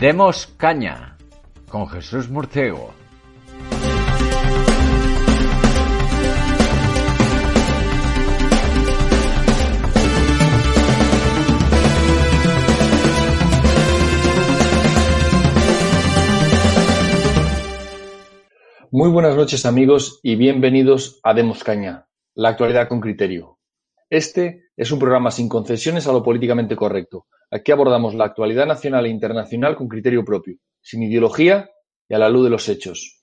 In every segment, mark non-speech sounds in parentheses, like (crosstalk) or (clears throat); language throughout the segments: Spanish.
Demos Caña con Jesús Murciego. Muy buenas noches amigos y bienvenidos a Demos Caña, la actualidad con criterio. Este es un programa sin concesiones a lo políticamente correcto. Aquí abordamos la actualidad nacional e internacional con criterio propio, sin ideología y a la luz de los hechos.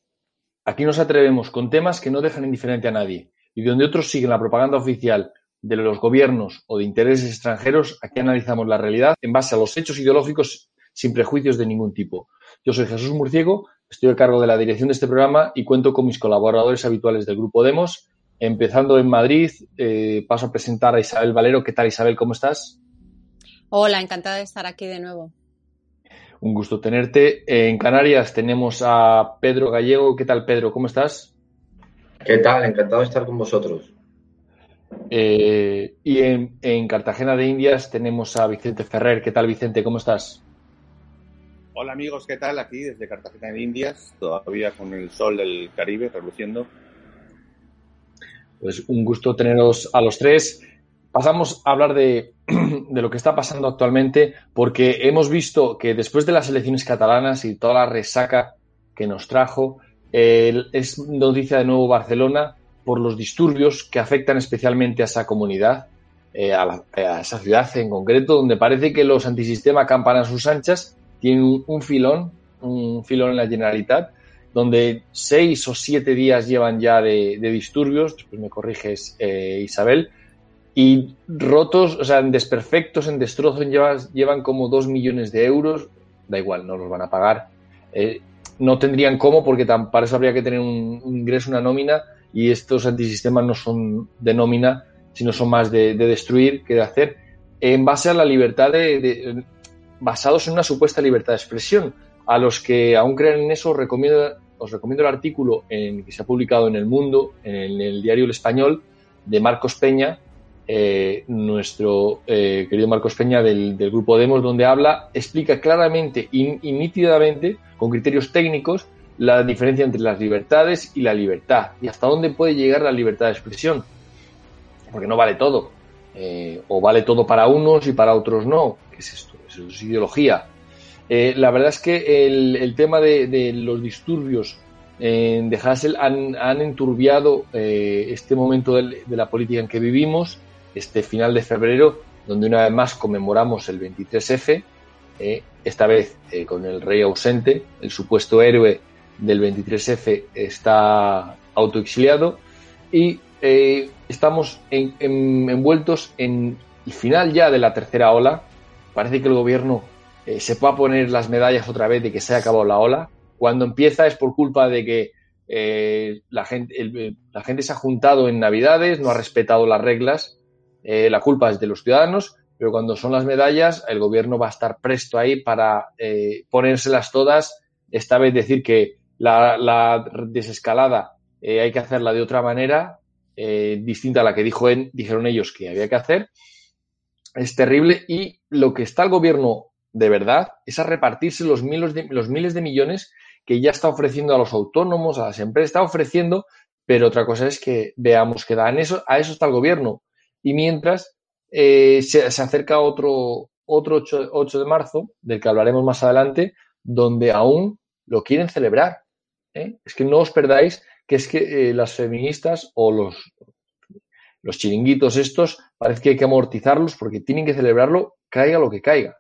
Aquí nos atrevemos con temas que no dejan indiferente a nadie y donde otros siguen la propaganda oficial de los gobiernos o de intereses extranjeros, aquí analizamos la realidad en base a los hechos ideológicos sin prejuicios de ningún tipo. Yo soy Jesús Murciego Estoy a cargo de la dirección de este programa y cuento con mis colaboradores habituales del Grupo Demos. Empezando en Madrid, eh, paso a presentar a Isabel Valero. ¿Qué tal, Isabel? ¿Cómo estás? Hola, encantada de estar aquí de nuevo. Un gusto tenerte. En Canarias tenemos a Pedro Gallego. ¿Qué tal, Pedro? ¿Cómo estás? ¿Qué tal? Encantado de estar con vosotros. Eh, y en, en Cartagena de Indias tenemos a Vicente Ferrer. ¿Qué tal, Vicente? ¿Cómo estás? Hola amigos, ¿qué tal? Aquí desde Cartagena de Indias, todavía con el sol del Caribe reluciendo. Pues un gusto teneros a los tres. Pasamos a hablar (clears throat) de, lo que está pasando actualmente, porque hemos visto que después de las elecciones catalanas y toda la resaca que nos trajo, eh, es noticia de nuevo Barcelona por los disturbios que afectan especialmente a esa comunidad, eh, a, la, a, esa ciudad en concreto, donde parece que los antisistema campan a sus anchas tiene un, filón, un filón en la Generalitat, donde seis o siete días llevan ya de, disturbios, después me corriges eh, Isabel, y rotos, o sea, en desperfectos, en destrozos, llevan, como dos millones de euros, da igual, no los van a pagar. Eh, no tendrían cómo, porque para eso habría que tener un, ingreso, una nómina, y estos antisistemas no son de nómina, sino son más de, de destruir que de hacer, en base a la libertad de, basados en una supuesta libertad de expresión. A los que aún creen en eso, recomiendo, os recomiendo el artículo en, que se ha publicado en El Mundo, en el, diario El Español, de Marcos Peña, eh, nuestro eh, querido Marcos Peña del, grupo Demos, donde habla, explica claramente y, nítidamente, con criterios técnicos, la diferencia entre las libertades y la libertad y hasta dónde puede llegar la libertad de expresión. Porque no vale todo. Eh, o vale todo para unos y para otros no. ¿Qué es esto? es ideología. Eh, la verdad es que el, el tema de, de, los disturbios en de Hassel han, han enturbiado eh, este momento de, de, la política en que vivimos, este final de febrero, donde una vez más conmemoramos el 23F, eh, esta vez eh, con el rey ausente, el supuesto héroe del 23F está autoexiliado y eh, estamos en, en, envueltos en el final ya de la tercera ola, parece que el gobierno eh, se pueda poner las medallas otra vez de que se ha acabado la ola. Cuando empieza es por culpa de que eh, la, gente, el, la gente se ha juntado en Navidades, no ha respetado las reglas. Eh, la culpa es de los ciudadanos, pero cuando son las medallas, el gobierno va a estar presto ahí para eh, ponérselas todas. Esta vez decir que la, la desescalada eh, hay que hacerla de otra manera, eh, distinta a la que dijo dijeron ellos que había que hacer es terrible y lo que está el gobierno de verdad es a repartirse los miles de, los miles de millones que ya está ofreciendo a los autónomos, a las empresas, está ofreciendo, pero otra cosa es que veamos que dan eso, a eso está el gobierno. Y mientras eh, se, se, acerca otro, otro 8, 8, de marzo, del que hablaremos más adelante, donde aún lo quieren celebrar. ¿eh? Es que no os perdáis que es que eh, las feministas o los, los chiringuitos estos, parece que hay que amortizarlos porque tienen que celebrarlo, caiga lo que caiga.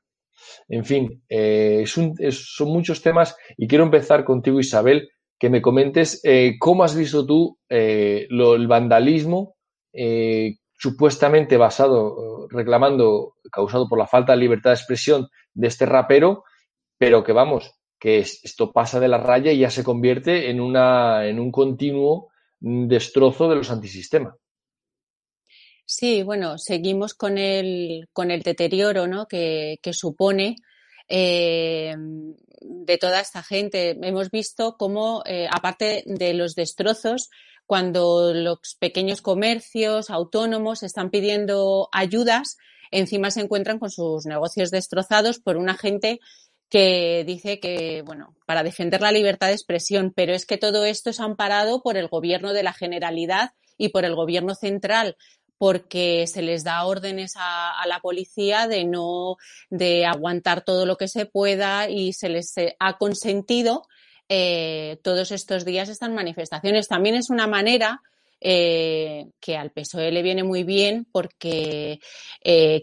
En fin, eh, son muchos temas y quiero empezar contigo, Isabel, que me comentes eh, cómo has visto tú eh, lo, el vandalismo supuestamente basado, reclamando, causado por la falta de libertad de expresión de este rapero, pero que vamos, que es, esto pasa de la raya y ya se convierte en, una, en un continuo destrozo de los antisistemas. Sí, bueno, seguimos con el, con el deterioro ¿no? que, que supone eh, de toda esta gente. Hemos visto cómo, eh, aparte de los destrozos, cuando los pequeños comercios autónomos están pidiendo ayudas, encima se encuentran con sus negocios destrozados por una gente que dice que, bueno, para defender la libertad de expresión, pero es que todo esto es amparado por el gobierno de la Generalidad y por el gobierno central porque se les da órdenes a, la policía de no de aguantar todo lo que se pueda y se les eh, ha consentido eh, todos estos días estas manifestaciones. También es una manera eh, que al PSOE le viene muy bien porque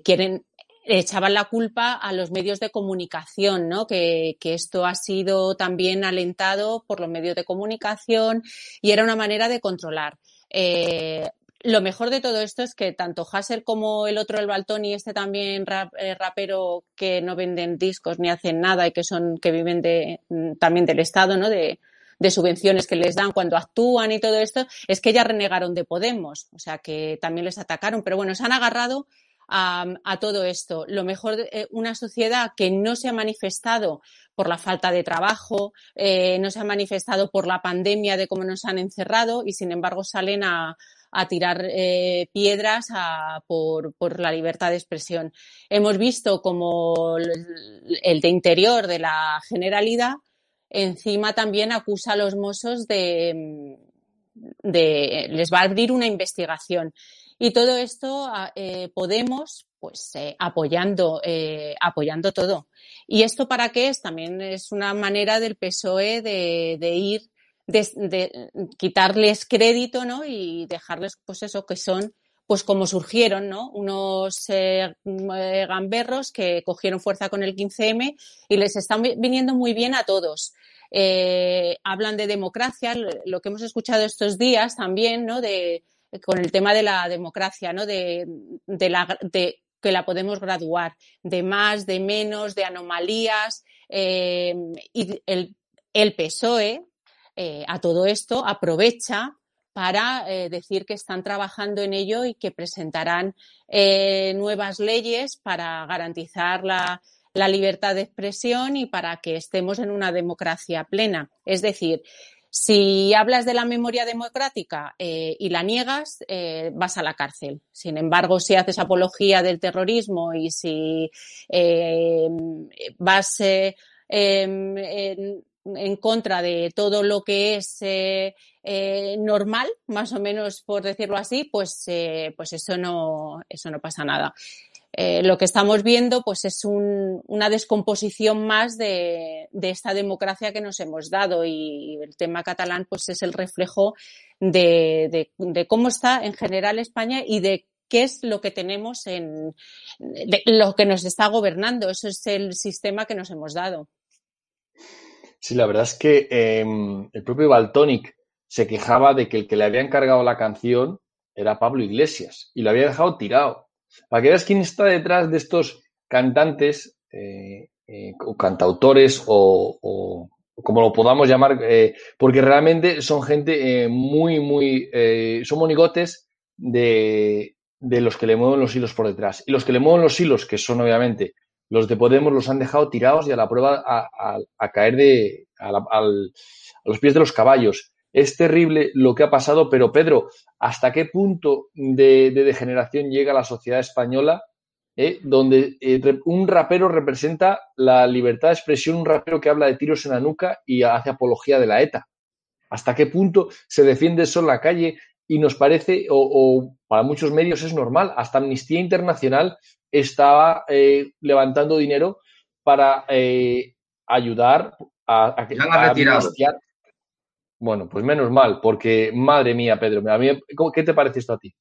quieren echaban la culpa a los medios de comunicación, ¿no? Que, que, esto ha sido también alentado por los medios de comunicación y era una manera de controlar. Lo mejor de todo esto es que tanto Hassel como el otro, el Baltón y este también eh, rapero que no venden discos ni hacen nada y que son, que viven de, mm, también del Estado, ¿no? De, de subvenciones que les dan cuando actúan y todo esto, es que ya renegaron de Podemos, o sea que también les atacaron, pero bueno, se han agarrado a, todo esto. Lo mejor, eh, una sociedad que no se ha manifestado por la falta de trabajo, eh, no se ha manifestado por la pandemia de cómo nos han encerrado y sin embargo salen a, tirar eh, piedras por, por, la libertad de expresión. Hemos visto como el de interior de la generalidad encima también acusa a los mozos de, de les va a abrir una investigación. Y todo esto eh, Podemos, pues eh, apoyando, apoyando todo. ¿Y esto para qué es? También es una manera del PSOE de ir, de, quitarles crédito, ¿no? Y dejarles, pues eso, que son, pues como surgieron, ¿no? Unos gamberros que cogieron fuerza con el 15M y les están viniendo muy bien a todos. hablan de democracia, lo que hemos escuchado estos días también, ¿no? De, con el tema de la democracia, ¿no? De, la, de que la podemos graduar, de más, de menos, de anomalías. Eh, y el, el PSOE eh, a todo esto aprovecha para eh, decir que están trabajando en ello y que presentarán nuevas leyes para garantizar la, libertad de expresión y para que estemos en una democracia plena. Es decir, si hablas de la memoria democrática eh, y la niegas, eh, vas a la cárcel. Sin embargo, si haces apología del terrorismo y si eh, vas em, en, contra de todo lo que es normal, más o menos por decirlo así, pues, pues eso no, eso no pasa nada. Eh, lo que estamos viendo pues es una descomposición más de, esta democracia que nos hemos dado y el tema catalán pues es el reflejo de, cómo está en general España y de qué es lo que tenemos en lo que nos está gobernando. Eso es el sistema que nos hemos dado. Sí, la verdad es que em, el propio Baltonic se quejaba de que el que le había encargado la canción era Pablo Iglesias y lo había dejado tirado. Para que veas quién está detrás de estos cantantes eh, eh, o cantautores o, como lo podamos llamar, eh, porque realmente son gente muy, muy, son monigotes de, los que le mueven los hilos por detrás. Y los que le mueven los hilos, que son obviamente los de Podemos, los han dejado tirados y a la prueba a, caer de, a los pies de los caballos. Es terrible lo que ha pasado, pero Pedro, ¿hasta qué punto de, degeneración llega la sociedad española eh, donde eh, un rapero representa la libertad de expresión, un rapero que habla de tiros en la nuca y hace apología de la ETA? ¿Hasta qué punto se defiende eso en la calle y nos parece, o, para muchos medios es normal? Hasta Amnistía Internacional estaba eh, levantando dinero para ayudar a, a, a, bueno, pues menos mal, porque madre mía, Pedro, a mí, ¿qué te parece esto a ti?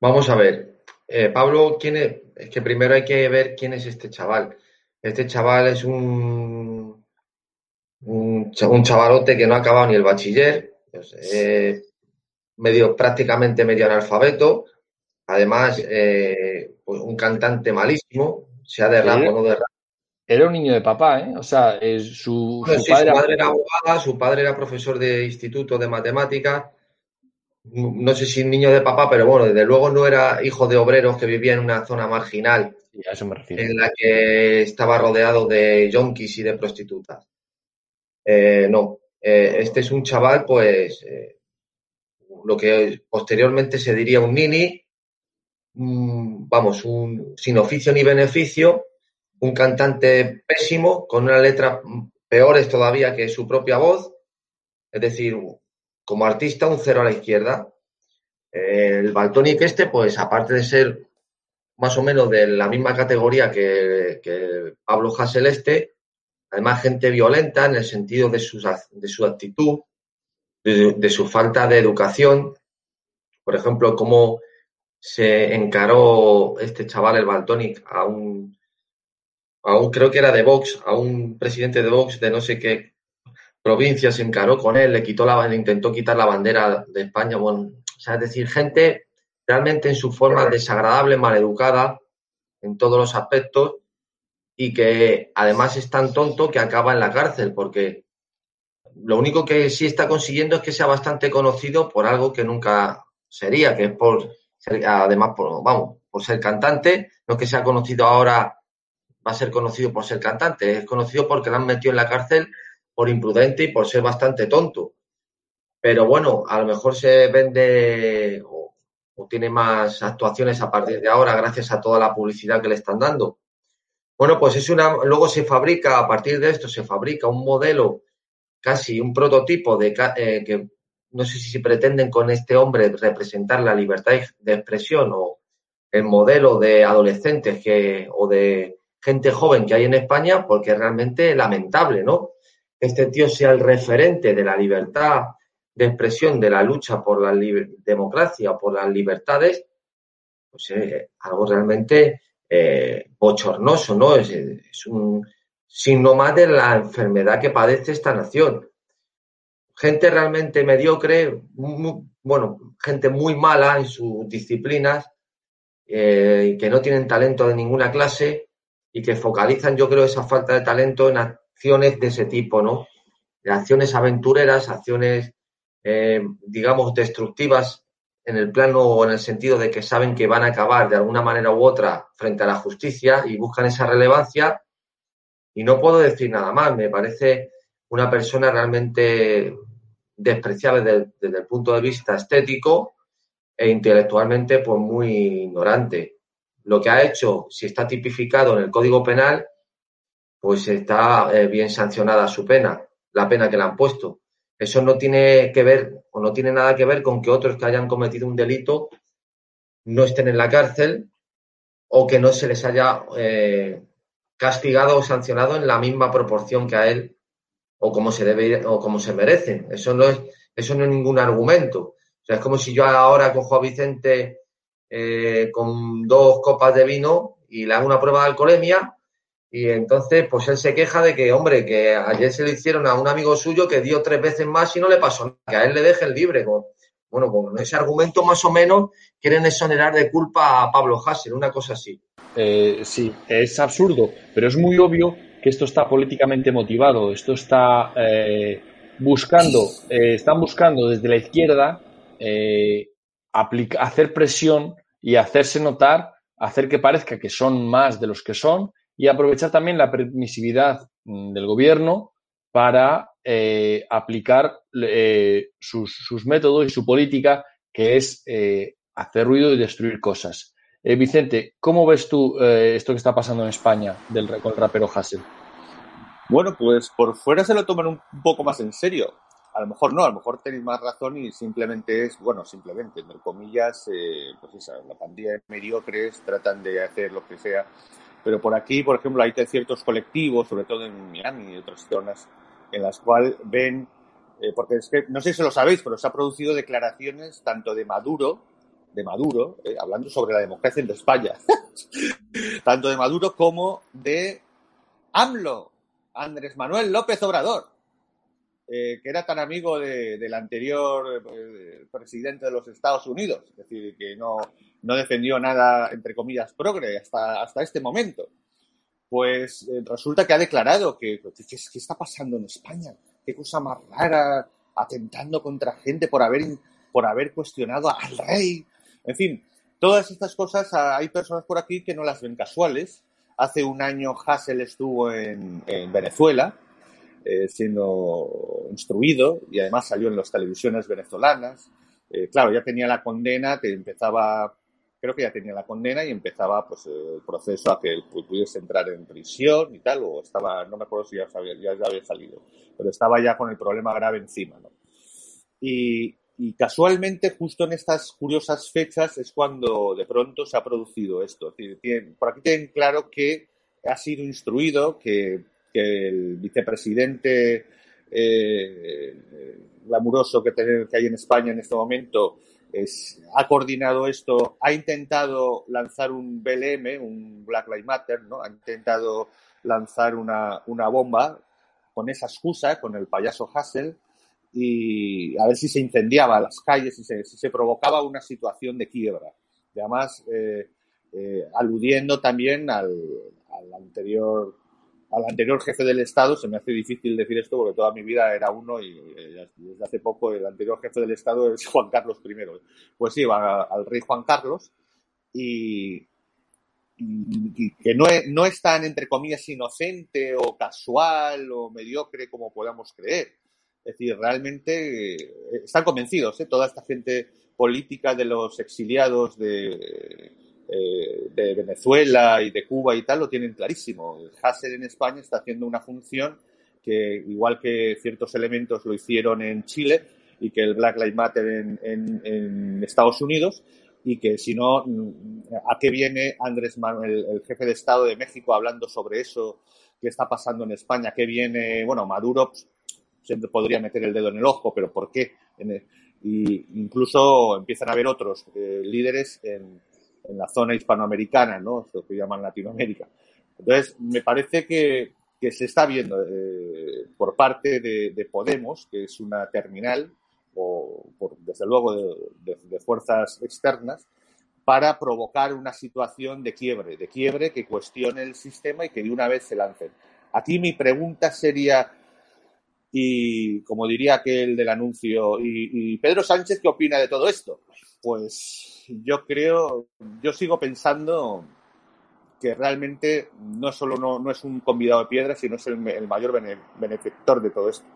Vamos a ver. Eh, Pablo, ¿quién es? es que primero hay que ver quién es este chaval. Este chaval es un, un, chavalote que no ha acabado ni el bachiller, pues, eh, medio, prácticamente medio analfabeto, además eh, pues un cantante malísimo, sea de rap o no de rap, era un niño de papá, ¿eh? O sea, su, padre... era abogada, su padre era profesor de instituto de matemáticas. No sé si niño de papá, pero bueno, desde luego no era hijo de obreros que vivía en una zona marginal. En la que estaba rodeado de yonkis y de prostitutas. Eh, no, eh, este es un chaval, pues, eh, lo que posteriormente se diría un nini, vamos, sin oficio ni beneficio, un cantante pésimo, con una letra peores todavía que su propia voz. Es decir, como artista, un cero a la izquierda. El Baltonic este, pues aparte de ser más o menos de la misma categoría que, Pablo Hassel este, además gente violenta en el sentido de, de su actitud, de, su falta de educación. Por ejemplo, cómo se encaró este chaval, el Baltonic, a un, a un, creo que era de Vox, a un presidente de Vox de no sé qué provincia, se encaró con él, le quitó la, le intentó quitar la bandera de España. Bueno, o sea, es decir, gente realmente en su forma desagradable, maleducada en todos los aspectos y que además es tan tonto que acaba en la cárcel porque lo único que sí está consiguiendo es que sea bastante conocido por algo que nunca sería, que es por ser, además, por, vamos, por ser cantante, no que sea conocido ahora, va a ser conocido por ser cantante, es conocido porque lo han metido en la cárcel por imprudente y por ser bastante tonto. Pero bueno, a lo mejor se vende o tiene más actuaciones a partir de ahora gracias a toda la publicidad que le están dando. Bueno, pues es una, luego se fabrica, a partir de esto, se fabrica un modelo, casi un prototipo de eh, que no sé si pretenden con este hombre representar la libertad de expresión o el modelo de adolescentes que, o de gente joven que hay en España, porque es realmente lamentable, ¿no? Este tío sea el referente de la libertad de expresión de la lucha por la democracia o por las libertades, pues eh, algo realmente eh, bochornoso, ¿no? Es, un signo más de la enfermedad que padece esta nación. Gente realmente mediocre, bueno, gente muy mala en sus disciplinas, eh, que no tienen talento de ninguna clase y que focalizan, yo creo, esa falta de talento en acciones de ese tipo, ¿no? Acciones aventureras, acciones eh, digamos, destructivas en el plano o en el sentido de que saben que van a acabar de alguna manera u otra frente a la justicia y buscan esa relevancia. Y no puedo decir nada más, me parece una persona realmente despreciable desde, el punto de vista estético e intelectualmente pues muy ignorante. Lo que ha hecho, si está tipificado en el Código Penal, pues está eh, bien sancionada su pena, la pena que le han puesto. Eso no tiene que ver o no tiene nada que ver con que otros que hayan cometido un delito no estén en la cárcel o que no se les haya eh, castigado o sancionado en la misma proporción que a él o como se debe o como se merecen. Eso no es, eso no es ningún argumento. O sea, es como si yo ahora cojo a Vicente eh, con dos copas de vino y le hago una prueba de alcoholemia y entonces, pues él se queja de que, hombre, que ayer se le hicieron a un amigo suyo que dio tres veces más y no le pasó nada, que a él le deje el libre. bueno, con ese argumento más o menos quieren exonerar de culpa a Pablo Hassel, una cosa así. Eh, sí, es absurdo, pero es muy obvio que esto está políticamente motivado. Esto está eh, buscando, eh, están buscando desde la izquierda hacer presión y hacerse notar, hacer que parezca que son más de los que son y aprovechar también la permisividad mm, del gobierno para eh, aplicar eh, sus, métodos y su política, que es eh, hacer ruido y destruir cosas. Vicente, ¿cómo ves tú esto que está pasando en España del, con el rapero Hassel? Bueno, pues por fuera se lo toman un, poco más en serio. A lo mejor no, a lo mejor tenéis más razón y simplemente es, bueno, simplemente, entre comillas, pues esa, la pandilla de mediocres tratan de hacer lo que sea pero por aquí, por ejemplo, hay ciertos colectivos, sobre todo en Miami y otras zonas, en las cuales ven, eh, porque es que, no sé si lo sabéis, pero se ha producido declaraciones tanto de Maduro, de Maduro, eh, hablando sobre la democracia en España, (laughs) tanto de Maduro como de AMLO, Andrés Manuel López Obrador, eh, que era tan amigo del anterior presidente de los Estados Unidos, es decir, que no, no defendió nada, entre comillas, progre hasta, hasta este momento. Pues eh, resulta que ha declarado que, ¿qué, está pasando en España? ¿Qué cosa más rara? Atentando contra gente por haber, por haber cuestionado al rey. En fin, todas estas cosas ah, hay personas por aquí que no las ven casuales. Hace un año Hassel estuvo en, Venezuela eh, siendo instruido y además salió en las televisiones venezolanas. Eh, claro, ya tenía la condena que empezaba creo que ya tenía la condena y empezaba pues el proceso a que pudiese entrar en prisión y tal, o estaba, no me acuerdo si ya, ya, había salido, pero estaba ya con el problema grave encima, ¿no? Y, y casualmente, justo en estas curiosas fechas, es cuando de pronto se ha producido esto. por aquí tienen claro que ha sido instruido, que, el vicepresidente eh, glamuroso que, hay en España en este momento ha coordinado esto, ha intentado lanzar un BLM, un Black Lives Matter, ¿no? ha intentado lanzar una, una bomba con esa excusa, con el payaso Hassel, y a ver si se incendiaba las calles, si se, si se provocaba una situación de quiebra. Además, eh, eh, aludiendo también al, al, anterior al anterior jefe del Estado, se me hace difícil decir esto porque toda mi vida era uno y eh, desde hace poco el anterior jefe del Estado es (laughs) Juan Carlos I. Pues sí, al rey Juan Carlos y, y, que no es, no es tan, entre comillas, inocente o casual o mediocre como podamos creer. Es decir, realmente eh, están convencidos, ¿eh? toda esta gente política de los exiliados de, eh, de Venezuela y de Cuba y tal lo tienen clarísimo. El Hasser en España está haciendo una función que, igual que ciertos elementos lo hicieron en Chile y que el Black Lives Matter en, Estados Unidos, y que si no, ¿a qué viene Andrés Manuel, el, jefe de Estado de México, hablando sobre eso que está pasando en España? ¿Qué viene? Bueno, Maduro siempre podría meter el dedo en el ojo, pero ¿por qué? y incluso empiezan a haber otros eh, líderes en, en la zona hispanoamericana, ¿no? Lo que llaman Latinoamérica. Entonces, me parece que, que se está viendo eh, por parte de, Podemos, que es una terminal, o desde luego de, de, fuerzas externas, para provocar una situación de quiebre, de quiebre que cuestione el sistema y que de una vez se lancen. Aquí mi pregunta sería, y como diría aquel del anuncio, ¿y, Pedro Sánchez qué opina de todo esto? Pues yo creo, yo sigo pensando que realmente no solo no, es un convidado de piedra, sino es el, mayor benefactor de todo esto.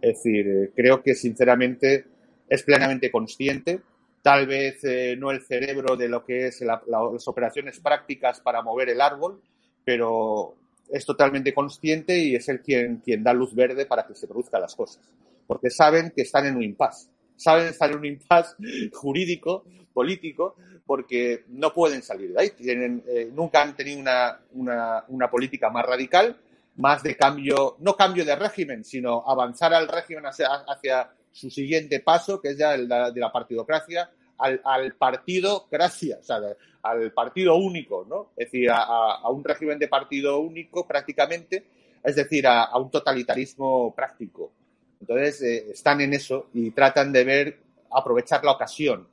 Es decir, eh, creo que sinceramente es plenamente consciente, tal vez eh, no el cerebro de lo que es las operaciones prácticas para mover el árbol, pero es totalmente consciente y es el quien, quien da luz verde para que se produzcan las cosas. Porque saben que están en un impasse saben estar en un impasse (laughs) jurídico, político, porque no pueden salir de ahí. Tienen, eh, nunca han tenido una, una, una, política más radical, más de cambio, no cambio de régimen, sino avanzar al régimen hacia, su siguiente paso, que es ya el de la partidocracia, al, al partido gracia, o sea, al partido único, ¿no? Es decir, a, a, un régimen de partido único prácticamente, es decir, a, a un totalitarismo práctico. Entonces, eh, están en eso y tratan de ver, aprovechar la ocasión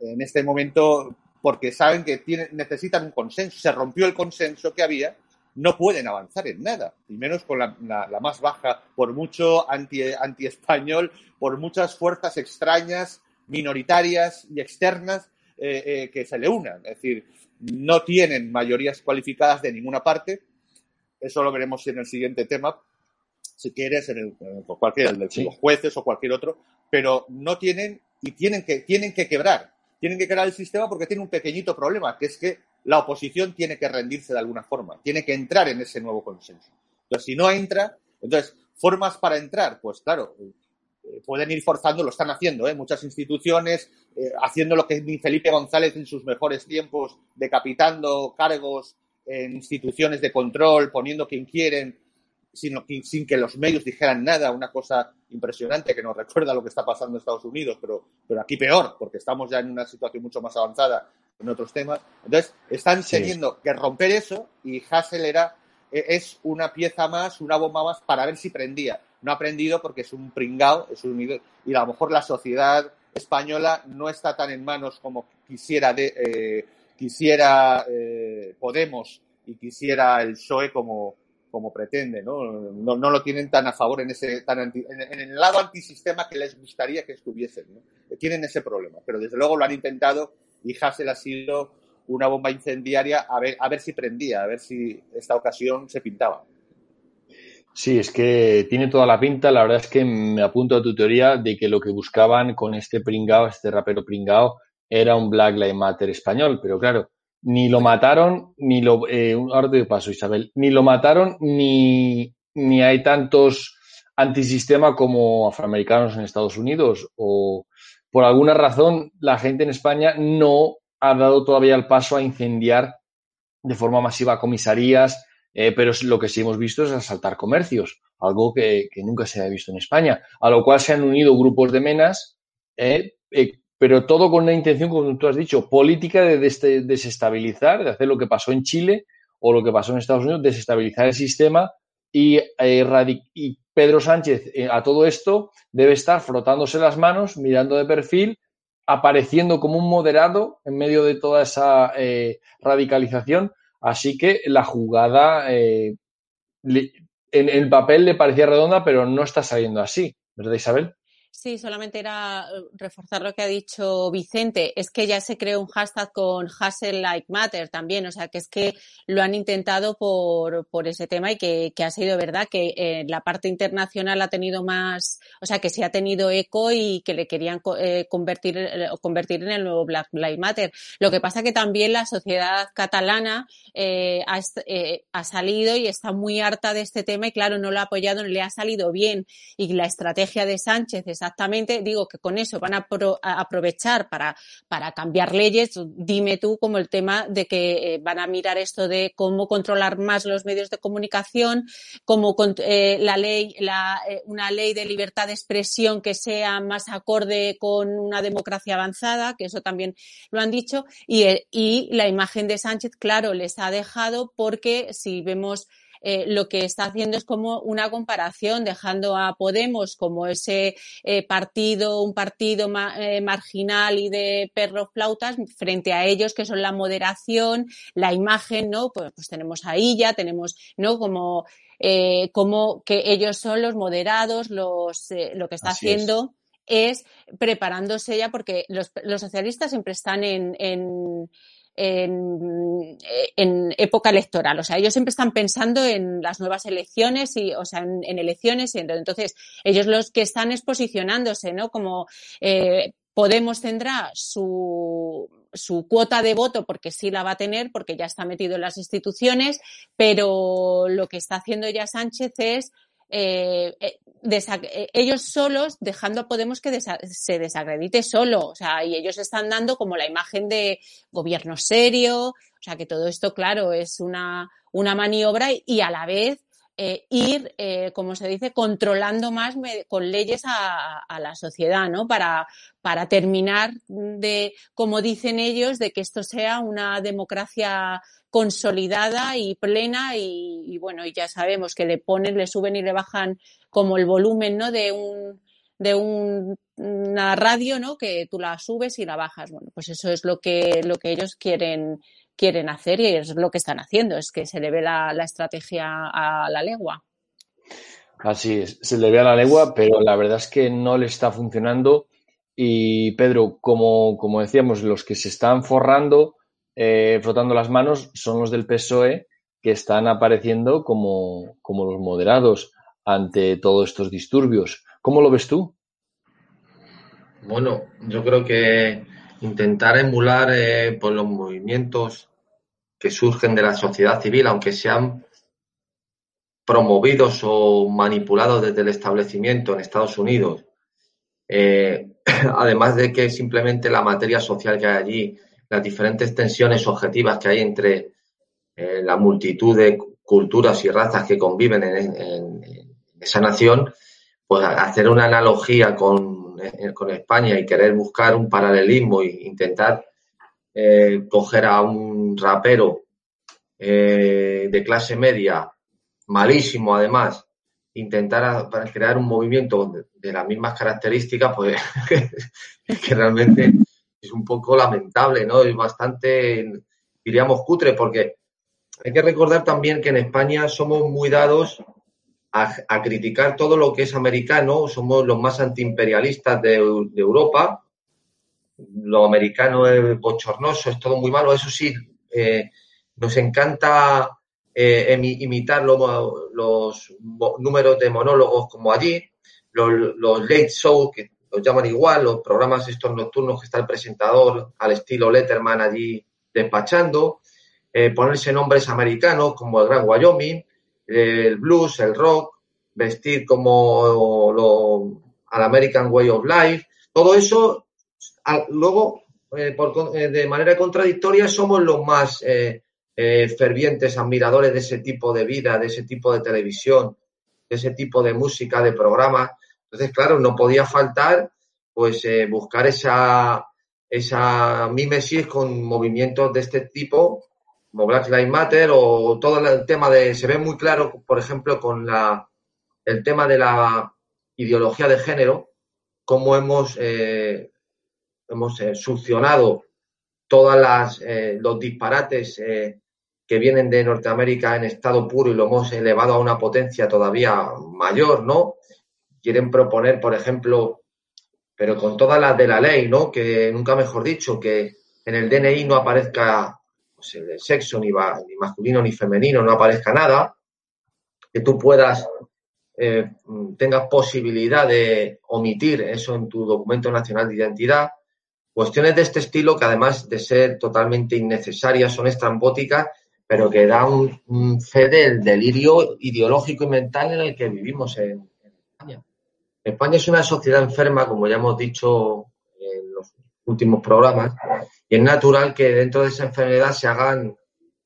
en este momento porque saben que necesitan un consenso. Se rompió el consenso que había, no pueden avanzar en nada, y menos con la, más baja, por mucho anti, español por muchas fuerzas extrañas, minoritarias y externas eh, eh, que se le unan. Es decir, no tienen mayorías cualificadas de ninguna parte. Eso lo veremos en el siguiente tema, si quieres, en el, cualquiera, de los jueces o cualquier otro, pero no tienen y tienen que, tienen que quebrar. Tienen que quebrar el sistema porque tiene un pequeñito problema, que es que la oposición tiene que rendirse de alguna forma, tiene que entrar en ese nuevo consenso. Entonces, si no entra, entonces, formas para entrar, pues claro, pueden ir forzando, lo están haciendo, ¿eh? muchas instituciones, eh, haciendo lo que ni Felipe González en sus mejores tiempos, decapitando cargos en instituciones de control, poniendo quien quieren, sino sin que los medios dijeran nada, una cosa impresionante que nos (laughs) recuerda lo que está pasando en Estados Unidos, pero, pero aquí peor, porque estamos ya en una situación mucho más avanzada en otros temas. Entonces, están teniendo que romper eso y Hassel era, e, es una pieza más, una bomba más para ver si prendía. No ha prendido porque es un pringao, es un, y a lo mejor la sociedad española no está tan en manos como quisiera, de, eh, quisiera eh, Podemos y quisiera el PSOE como, como pretende, ¿no? ¿no? No, lo tienen tan a favor en ese tan en, el lado antisistema que les gustaría que estuviesen, ¿no? Tienen ese problema, pero desde luego lo han intentado y Hassel ha sido una bomba incendiaria a ver, a ver si prendía, a ver si esta ocasión se pintaba. Sí, es que tiene toda la pinta. La verdad es que me apunto a tu teoría de que lo que buscaban con este pringao, este rapero pringao, era un Black Lives Matter español, pero claro, ni lo mataron, ni lo... Eh, ahora te paso, Isabel. Ni lo mataron, ni, ni hay tantos antisistema como afroamericanos en Estados Unidos. O por alguna razón la gente en España no ha dado todavía el paso a incendiar de forma masiva comisarías, eh, pero lo que sí hemos visto es asaltar comercios, algo que, nunca se ha visto en España, a lo cual se han unido grupos de menas eh, eh, pero todo con una intención, como tú has dicho, política de desestabilizar, de hacer lo que pasó en Chile o lo que pasó en Estados Unidos, desestabilizar el sistema y, Pedro Sánchez a todo esto debe estar frotándose las manos, mirando de perfil, apareciendo como un moderado en medio de toda esa radicalización. Así que la jugada en el papel le parecía redonda, pero no está saliendo así, ¿verdad, Isabel? Sí, solamente era eh, reforzar lo que ha dicho Vicente. Es que ya se creó un hashtag con Hassel Like Matter también. O sea, que es que lo han intentado por, por ese tema y que, que ha sido verdad que eh, la parte internacional ha tenido más, o sea, que sí ha tenido eco y que le querían eh, convertir, convertir en el nuevo Black Lives Matter. Lo que pasa que también la sociedad catalana ha, ha salido y está muy harta de este tema y claro, no lo ha apoyado, no le ha salido bien. Y la estrategia de Sánchez es exactamente, digo que con eso van a, aprovechar para, para cambiar leyes. Dime tú como el tema de que eh, van a mirar esto de cómo controlar más los medios de comunicación, cómo eh, la ley, la, eh, una ley de libertad de expresión que sea más acorde con una democracia avanzada, que eso también lo han dicho, y, y la imagen de Sánchez, claro, les ha dejado porque si vemos eh, lo que está haciendo es como una comparación, dejando a Podemos como ese eh, partido, un partido eh, marginal y de perros flautas, frente a ellos que son la moderación, la imagen, ¿no? Pues, pues tenemos ahí ya, tenemos, ¿no? Como, como que ellos son los moderados, los, lo que está haciendo. Es. preparándose ya porque los, los socialistas siempre están en, en en, época electoral. O sea, ellos siempre están pensando en las nuevas elecciones y, o sea, en, elecciones. Y entonces, ellos los que están es posicionándose, ¿no? Como eh, Podemos tendrá su, su cuota de voto porque sí la va a tener, porque ya está metido en las instituciones, pero lo que está haciendo ya Sánchez es eh, eh, eh, ellos solos dejando a Podemos que se desacredite solo, o sea, y ellos están dando como la imagen de gobierno serio, o sea, que todo esto, claro, es una, una maniobra y a la vez eh, ir, eh, como se dice, controlando más con leyes a, la sociedad, ¿no? Para, para terminar de, como dicen ellos, de que esto sea una democracia consolidada y plena y, bueno, y ya sabemos que le ponen, le suben y le bajan como el volumen, ¿no? De un, de una radio, ¿no? Que tú la subes y la bajas. Bueno, pues eso es lo que, lo que ellos quieren, quieren hacer y es lo que están haciendo, es que se le ve la, estrategia a la legua. Así es, se le ve a la legua, pero la verdad es que no le está funcionando. Y Pedro, como, como decíamos, los que se están forrando, eh, frotando las manos, son los del PSOE que están apareciendo como, como los moderados ante todos estos disturbios. ¿Cómo lo ves tú? Bueno, yo creo que intentar emular eh, por los movimientos que surgen de la sociedad civil, aunque sean promovidos o manipulados desde el establecimiento en Estados Unidos, eh, (clears throat) además de que simplemente la materia social que hay allí, las diferentes tensiones objetivas que hay entre eh, la multitud de culturas y razas que conviven en esa nación, pues hacer una analogía con con España y querer buscar un paralelismo e intentar eh, coger a un rapero eh, de clase media, malísimo además, intentar crear un movimiento de, las mismas características, pues (laughs) que realmente es un poco lamentable, ¿no? Es bastante, diríamos, cutre, porque hay que recordar también que en España somos muy dados a, criticar todo lo que es americano, somos los más antiimperialistas de, Europa, lo americano es bochornoso, es todo muy malo, eso sí, eh, nos encanta eh, imitar los números de monólogos como allí, los, late shows, que los llaman igual, los programas estos nocturnos que está el presentador al estilo Letterman allí despachando, eh, ponerse nombres americanos como el Gran Wyoming, el blues, el rock, vestir como lo, al American Way of Life, todo eso, luego, eh, eh, de manera contradictoria, somos los más fervientes admiradores de ese tipo de vida, de ese tipo de televisión, de ese tipo de música, de programa. Entonces, claro, no podía faltar pues buscar esa, esa mímesis con movimientos de este tipo, como Black Lives Matter o todo el tema de, se ve muy claro, por ejemplo, con la, el tema de la ideología de género, cómo hemos, eh, hemos eh, succionado todos eh, los disparates que vienen de Norteamérica en estado puro y lo hemos elevado a una potencia todavía mayor, ¿no? Quieren proponer, por ejemplo, pero con todas las de la ley, ¿no? Que nunca mejor dicho, que en el DNI no aparezca pues, el sexo, ni, ni masculino ni femenino, no aparezca nada, que tú puedas, eh, tengas posibilidad de omitir eso en tu documento nacional de identidad. Cuestiones de este estilo que además de ser totalmente innecesarias son estrambóticas, pero que dan un, un fe del delirio ideológico y mental en el que vivimos en, España es una sociedad enferma, como ya hemos dicho en los últimos programas, y es natural que dentro de esa enfermedad se hagan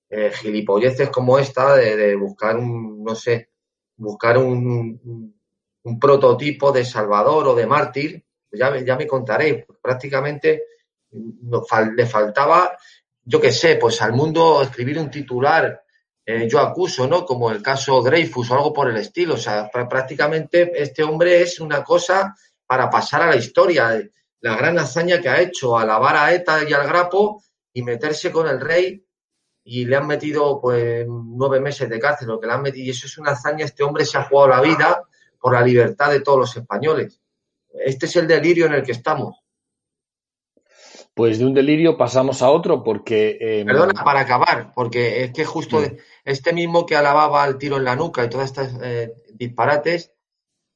eh, gilipolleces como esta de, buscar un, no sé, buscar un, un, prototipo de salvador o de mártir. Ya, ya me contaré, prácticamente le faltaba, yo qué sé, pues al mundo escribir un titular eh, yo acuso, ¿no? Como el caso Dreyfus o algo por el estilo. O sea, prácticamente este hombre es una cosa para pasar a la historia. La gran hazaña que ha hecho, alabar a ETA y al Grapo y meterse con el rey y le han metido pues nueve meses de cárcel, lo que le han metido, y eso es una hazaña, este hombre se ha jugado la vida por la libertad de todos los españoles. Este es el delirio en el que estamos. Pues de un delirio pasamos a otro porque... Eh, Perdona, para acabar, porque es que justo este mismo que alababa al tiro en la nuca y todas estas eh, disparates,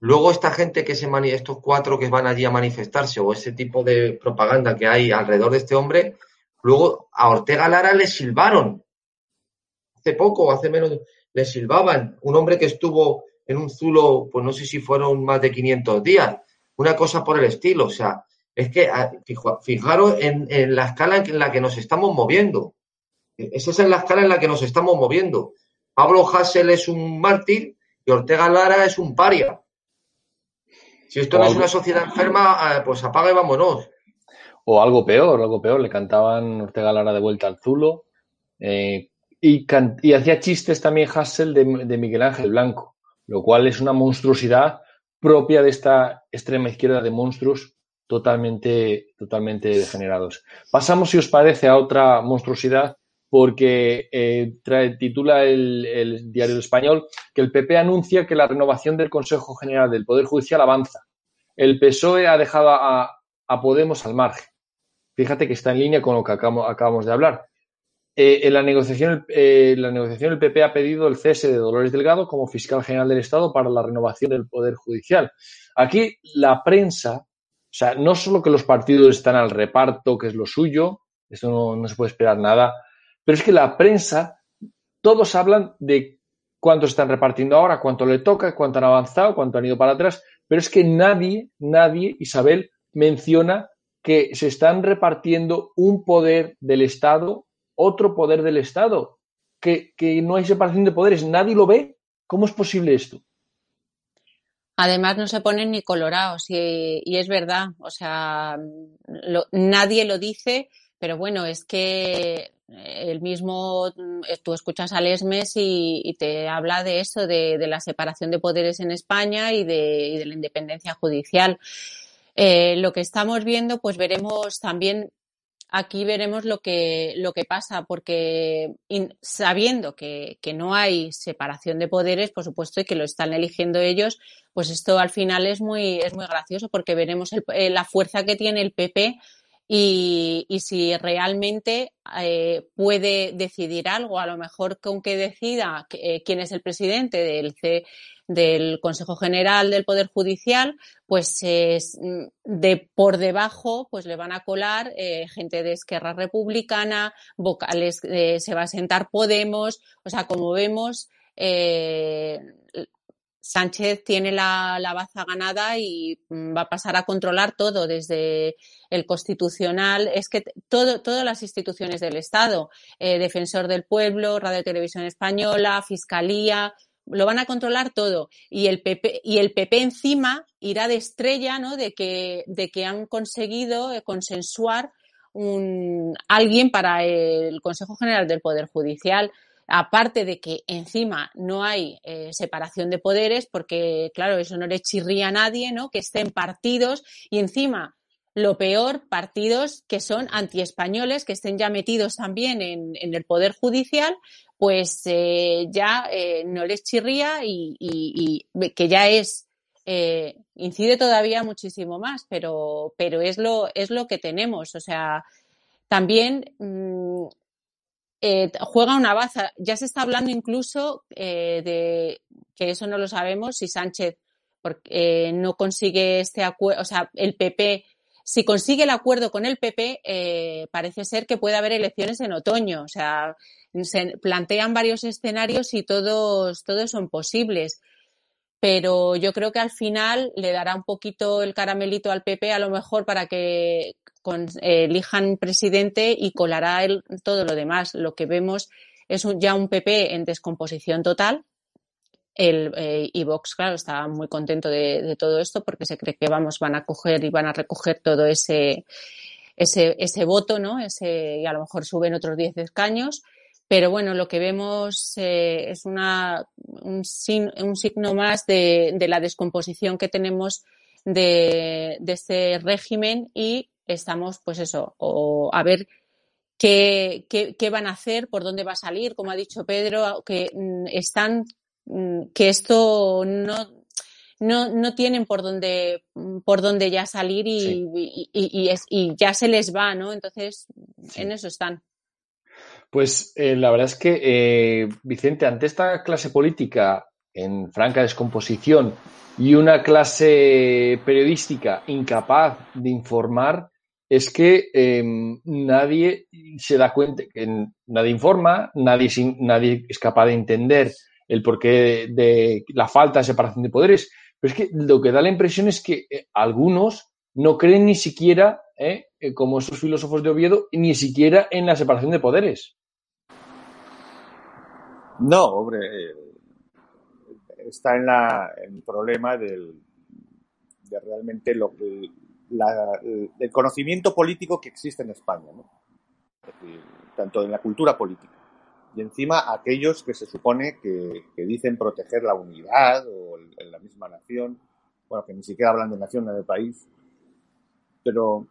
luego esta gente que se mani estos cuatro que van allí a manifestarse o ese tipo de propaganda que hay alrededor de este hombre, luego a Ortega Lara le silbaron. Hace poco, hace menos, le silbaban. Un hombre que estuvo en un zulo, pues no sé si fueron más de 500 días, una cosa por el estilo, o sea, es que ah, fijaros en, la escala en la que nos estamos moviendo. Esa es la escala en la que nos estamos moviendo. Pablo Hassel es un mártir y Ortega Lara es un paria. Si esto no es una sociedad enferma, ah, pues apaga y vámonos. O algo peor, algo peor. Le cantaban Ortega Lara de vuelta al Zulo. Eh, y, hacía chistes también Hassel de, de Miguel Ángel Blanco, lo cual es una monstruosidad propia de esta extrema izquierda de monstruos totalmente, totalmente degenerados. Pasamos, si os parece, a otra monstruosidad, porque eh, titula el, diario español que el PP anuncia que la renovación del Consejo General del Poder Judicial avanza. El PSOE ha dejado a, Podemos al margen. Fíjate que está en línea con lo que acabamos, de hablar. Eh, en la negociación, eh, la negociación, el PP ha pedido el cese de Dolores Delgado como fiscal general del Estado para la renovación del Poder Judicial. Aquí la prensa o sea, no solo que los partidos están al reparto, que es lo suyo, eso no, se puede esperar nada, pero es que la prensa, todos hablan de cuánto están repartiendo ahora, cuánto le toca, cuánto han avanzado, cuánto han ido para atrás, pero es que nadie, nadie, Isabel, menciona que se están repartiendo un poder del Estado, otro poder del Estado, que, que no hay separación de poderes, nadie lo ve. ¿Cómo es posible esto? Además no se ponen ni colorados y, es verdad, o sea, nadie lo dice, pero bueno, es que el mismo, tú escuchas a Lesmes y, te habla de eso, de, la separación de poderes en España y de, la independencia judicial. Eh, lo que estamos viendo, pues veremos también aquí veremos lo que, lo que pasa, porque sabiendo que, que, no hay separación de poderes, por supuesto, y que lo están eligiendo ellos, pues esto al final es muy, es muy gracioso porque veremos el, eh, la fuerza que tiene el PP y, si realmente eh, puede decidir algo, a lo mejor con que decida eh, quién es el presidente del, del Consejo General del Poder Judicial, pues mm, de por debajo pues le van a colar eh, gente de Esquerra Republicana, vocales se va a sentar Podemos, o sea, como vemos, Sánchez tiene la, baza ganada y mm, va a pasar a controlar todo, desde el constitucional, es que todo, todas las instituciones del Estado, eh, Defensor del Pueblo, Radio Televisión Española, Fiscalía, lo van a controlar todo. Y el PP, y el PP encima irá de estrella, ¿no? De que, de que han conseguido eh, consensuar un, alguien para el Consejo General del Poder Judicial aparte de que encima no hay eh, separación de poderes, porque claro, eso no le chirría a nadie, ¿no? Que estén partidos y encima lo peor, partidos que son antiespañoles, que estén ya metidos también en, el Poder Judicial, pues eh, ya eh, no les chirría y, que ya es, incide todavía muchísimo más, pero, pero es, lo, es lo que tenemos. O sea, también mm, eh, juega una baza. Ya se está hablando incluso eh, de que eso no lo sabemos si Sánchez porque, eh, no consigue este acuerdo, o sea, el PP, si consigue el acuerdo con el PP, parece ser que puede haber elecciones en otoño. O sea, se plantean varios escenarios y todos, todos son posibles. Pero yo creo que al final le dará un poquito el caramelito al PP, a lo mejor para que elijan presidente y colará todo lo demás. Lo que vemos es ya un PP en descomposición total. El, eh, y Vox, claro, está muy contento de, todo esto porque se cree que vamos, van a coger y van a recoger todo ese, ese, ese voto, ¿no? Ese, y a lo mejor suben otros 10 escaños. Pero bueno, lo que vemos eh, es una, un, signo más de, de, la descomposición que tenemos de, de este régimen y estamos, pues eso, o a ver qué, qué, van a hacer, por dónde va a salir, como ha dicho Pedro, que mm, están, mm, que esto no, no, no tienen por dónde, por dónde ya salir y, y, es, y, ya se les va, ¿no? Entonces, en eso están. Pues eh, la verdad es que, eh, Vicente, ante esta clase política en franca descomposición y una clase periodística incapaz de informar, es que em, nadie se da cuenta, que nadie informa, nadie, es capaz de entender el porqué de, la falta de separación de poderes. Pero es que lo que da la impresión es que eh, algunos no creen ni siquiera, eh, eh, como esos filósofos de Oviedo, ni siquiera en la separación de poderes. No, hombre, está en la, el problema del, de realmente lo que el conocimiento político que existe en España, tanto en la cultura política. Y encima aquellos que se supone que, dicen proteger la unidad o en la misma nación, bueno, que ni siquiera hablan de nación, de país. Pero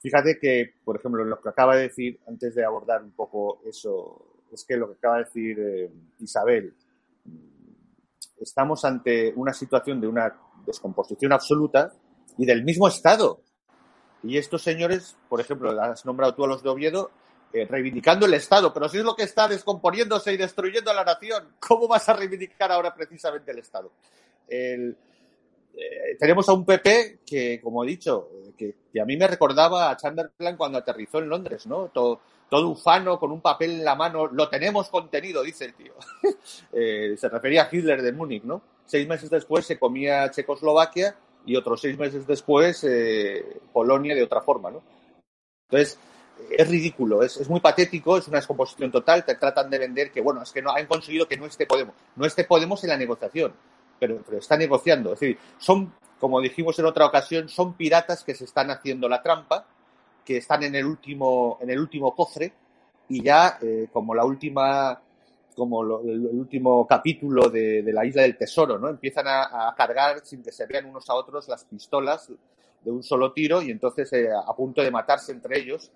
fíjate que, por ejemplo, lo que acaba de decir, antes de abordar un poco eso, es que lo que acaba de decir eh, Isabel, estamos ante una situación de una descomposición absoluta y del mismo Estado. Y estos señores, por ejemplo, has nombrado tú a los de Oviedo, eh, reivindicando el Estado, pero si es lo que está descomponiéndose y destruyendo a la nación, ¿cómo vas a reivindicar ahora precisamente el Estado? Eh, tenemos a un PP que, como he dicho, que, a mí me recordaba a Chamberlain cuando aterrizó en Londres, ¿no? Todo, todo ufano, con un papel en la mano, lo tenemos contenido, dice el tío. (laughs) Eh, se refería a Hitler de Múnich, ¿no? Seis meses después se comía Checoslovaquia y otros seis meses después eh, Polonia de otra forma, ¿no? Entonces, es ridículo, es, muy patético, es una descomposición total, te tratan de vender que, bueno, es que no han conseguido que no esté Podemos, no esté Podemos en la negociación, pero, pero está negociando, es decir, son, como dijimos en otra ocasión, son piratas que se están haciendo la trampa, que están en el último, en el último cofre, y ya, eh, como la última como el, último capítulo de, la Isla del Tesoro, ¿no? Empiezan a, cargar sin que se vean unos a otros las pistolas de un solo tiro y entonces eh, a punto de matarse entre ellos.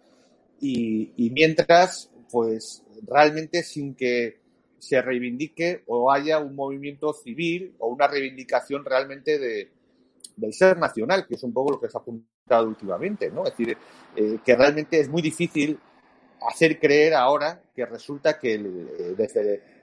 Y, mientras, pues realmente sin que se reivindique o haya un movimiento civil o una reivindicación realmente de, del ser nacional, que es un poco lo que se ha apuntado últimamente, ¿no? Es decir, eh, que realmente es muy difícil hacer creer ahora que resulta que el,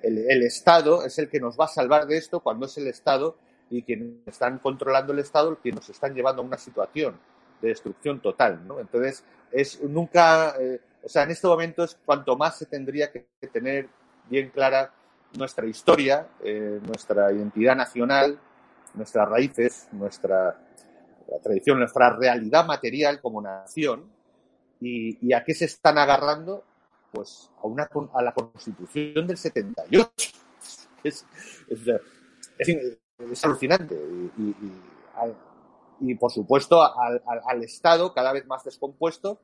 el, Estado es el que nos va a salvar de esto cuando es el Estado y quienes están controlando el Estado que nos están llevando a una situación de destrucción total, ¿no? Entonces, es nunca, eh, o sea, en este momento es cuanto más se tendría que tener bien clara nuestra historia, eh, nuestra identidad nacional, nuestras raíces, nuestra tradición, nuestra realidad material como nación, y, a qué se están agarrando, pues a, una, a la Constitución del 78. (laughs) Es, es, alucinante. Y, por supuesto al, Estado cada vez más descompuesto,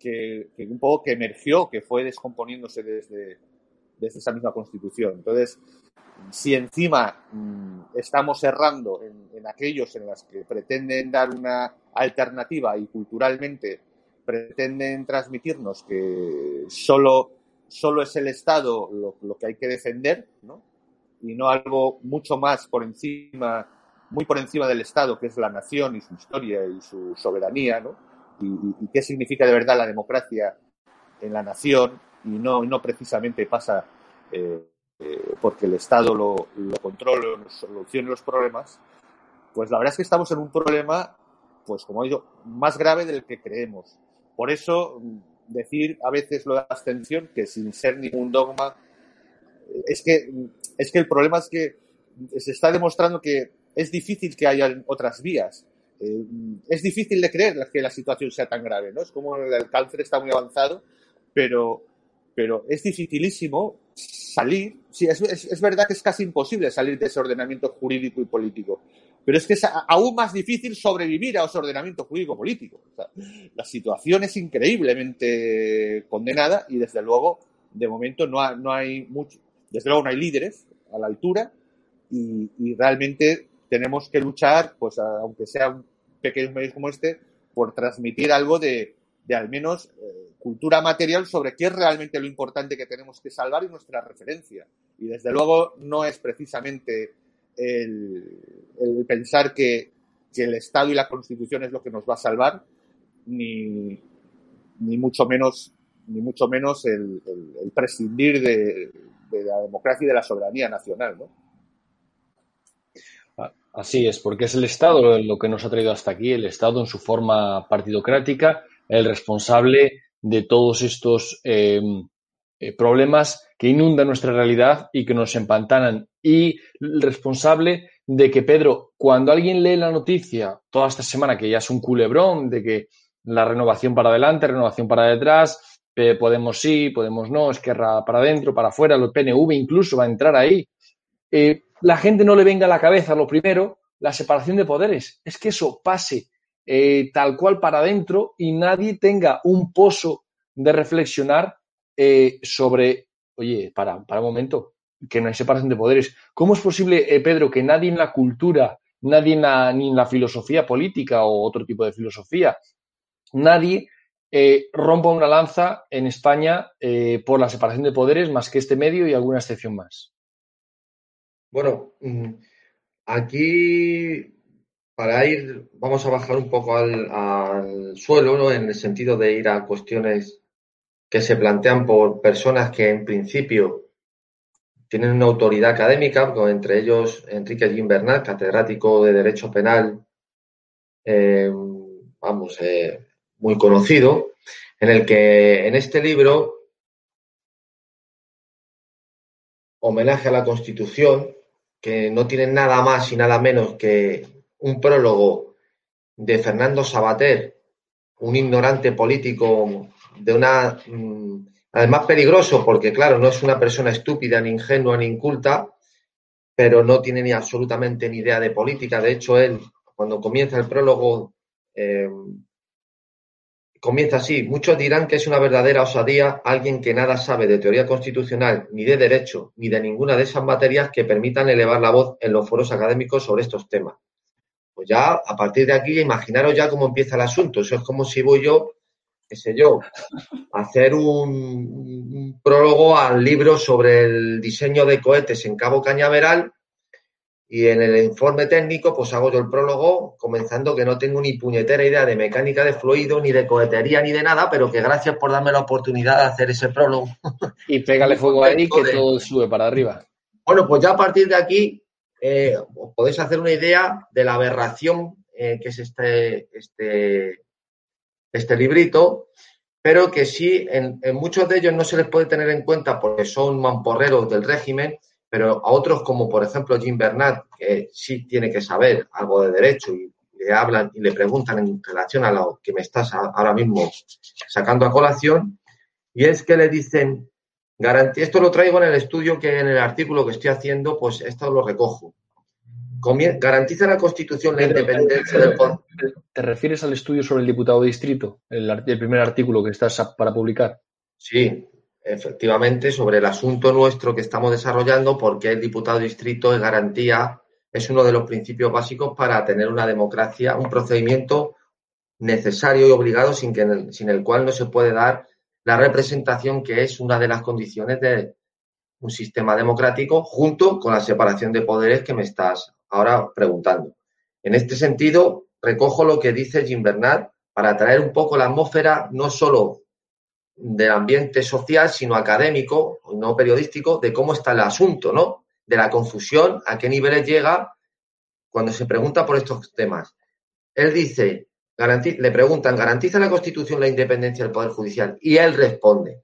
que, que, un poco que emergió, que fue descomponiéndose desde, desde esa misma Constitución. Entonces, si encima mm, estamos errando en, aquellos en los que pretenden dar una alternativa y culturalmente pretenden transmitirnos que solo, solo es el Estado lo, que hay que defender, ¿no? Y no algo mucho más por encima, muy por encima del Estado, que es la nación y su historia y su soberanía, ¿no? Y, qué significa de verdad la democracia en la nación y no, no precisamente pasa eh, eh, porque el Estado lo, lo controle, solucione los problemas, pues la verdad es que estamos en un problema, pues como digo, más grave del que creemos. Por eso, decir a veces lo de abstención, que sin ser ningún dogma, es que, es que el problema es que se está demostrando que es difícil que haya otras vías. Eh, es difícil de creer que la situación sea tan grave, ¿no? Es como el cáncer está muy avanzado, pero, pero es dificilísimo salir, sí, es, es, verdad que es casi imposible salir de ese ordenamiento jurídico y político, pero es que es aún más difícil sobrevivir a ese ordenamiento jurídico-político. la situación es increíblemente condenada y desde luego, de momento, no, no hay mucho, desde luego no hay líderes a la altura y, y realmente tenemos que luchar, pues aunque sea pequeños medios como este, por transmitir algo de, de al menos eh, cultura material sobre qué es realmente lo importante que tenemos que salvar y nuestra referencia. Y desde luego no es precisamente el, pensar que, el Estado y la Constitución es lo que nos va a salvar, ni, ni mucho menos, ni mucho menos el, prescindir de, de, la democracia y de la soberanía nacional. ¿no? Así es, porque es el Estado lo que nos ha traído hasta aquí, el Estado en su forma partidocrática el responsable de todos estos eh, eh, problemas que inundan nuestra realidad y que nos empantanan. Y el responsable de que, Pedro, cuando alguien lee la noticia toda esta semana, que ya es un culebrón, de que la renovación para adelante, renovación para detrás, eh, Podemos sí, Podemos no, Esquerra para adentro, para afuera, el PNV incluso va a entrar ahí. la gente no le venga a la cabeza lo primero, la separación de poderes. Es que eso pase eh, tal cual para adentro y nadie tenga un pozo de reflexionar eh, sobre, oye, para, para un momento, que no hay separación de poderes. ¿Cómo es posible, eh, Pedro, que nadie en la cultura, nadie en la, ni en la filosofía política o otro tipo de filosofía, nadie rompa una lanza en España por la separación de poderes más que este medio y alguna excepción más? Bueno, mm, aquí para ir, vamos a bajar un poco al, suelo, ¿no? En el sentido de ir a cuestiones que se plantean por personas que en principio tienen una autoridad académica, entre ellos Enrique Gimbernal, catedrático de Derecho Penal, eh, vamos, eh, muy conocido, en el que en este libro, Homenaje a la Constitución, que no tiene nada más y nada menos que un prólogo de Fernando Sabater, un ignorante político de una... Mm, además peligroso porque, claro, no es una persona estúpida, ni ingenua, ni inculta, pero no tiene ni absolutamente ni idea de política. De hecho, él, cuando comienza el prólogo, eh, comienza así. Muchos dirán que es una verdadera osadía alguien que nada sabe de teoría constitucional, ni de derecho, ni de ninguna de esas materias que permitan elevar la voz en los foros académicos sobre estos temas. Pues ya a partir de aquí, imaginaros ya cómo empieza el asunto. Eso es como si voy yo, qué sé yo, a hacer un, prólogo al libro sobre el diseño de cohetes en Cabo Cañaveral y en el informe técnico, pues hago yo el prólogo, comenzando que no tengo ni puñetera idea de mecánica de fluido, ni de cohetería, ni de nada, pero que gracias por darme la oportunidad de hacer ese prólogo. Y pégale (laughs) fuego ahí que todo sube para arriba. Bueno, pues ya a partir de aquí eh, os podéis hacer una idea de la aberración eh, que es este, este, este librito, pero que sí, en, muchos de ellos no se les puede tener en cuenta porque son mamporreros del régimen, pero a otros como por ejemplo Jim Bernat, que sí tiene que saber algo de derecho y le hablan y le preguntan en relación a lo que me estás ahora mismo sacando a colación, y es que le dicen, esto lo traigo en el estudio que en el artículo que estoy haciendo, pues esto lo recojo. Garantiza la Constitución la independencia del poder. ¿Te refieres al estudio sobre el diputado de distrito, el, el primer artículo que estás para publicar? Sí, efectivamente, sobre el asunto nuestro que estamos desarrollando, porque el diputado distrito es garantía, es uno de los principios básicos para tener una democracia, un procedimiento necesario y obligado sin, que, sin el cual no se puede dar la representación que es una de las condiciones de un sistema democrático junto con la separación de poderes que me estás ahora preguntando. En este sentido, recojo lo que dice Jim Bernard para traer un poco la atmósfera no solo del ambiente social, sino académico, no periodístico, de cómo está el asunto, ¿no? De la confusión, a qué niveles llega cuando se pregunta por estos temas. Él dice, le preguntan, ¿garantiza la Constitución la independencia del Poder Judicial? Y él responde,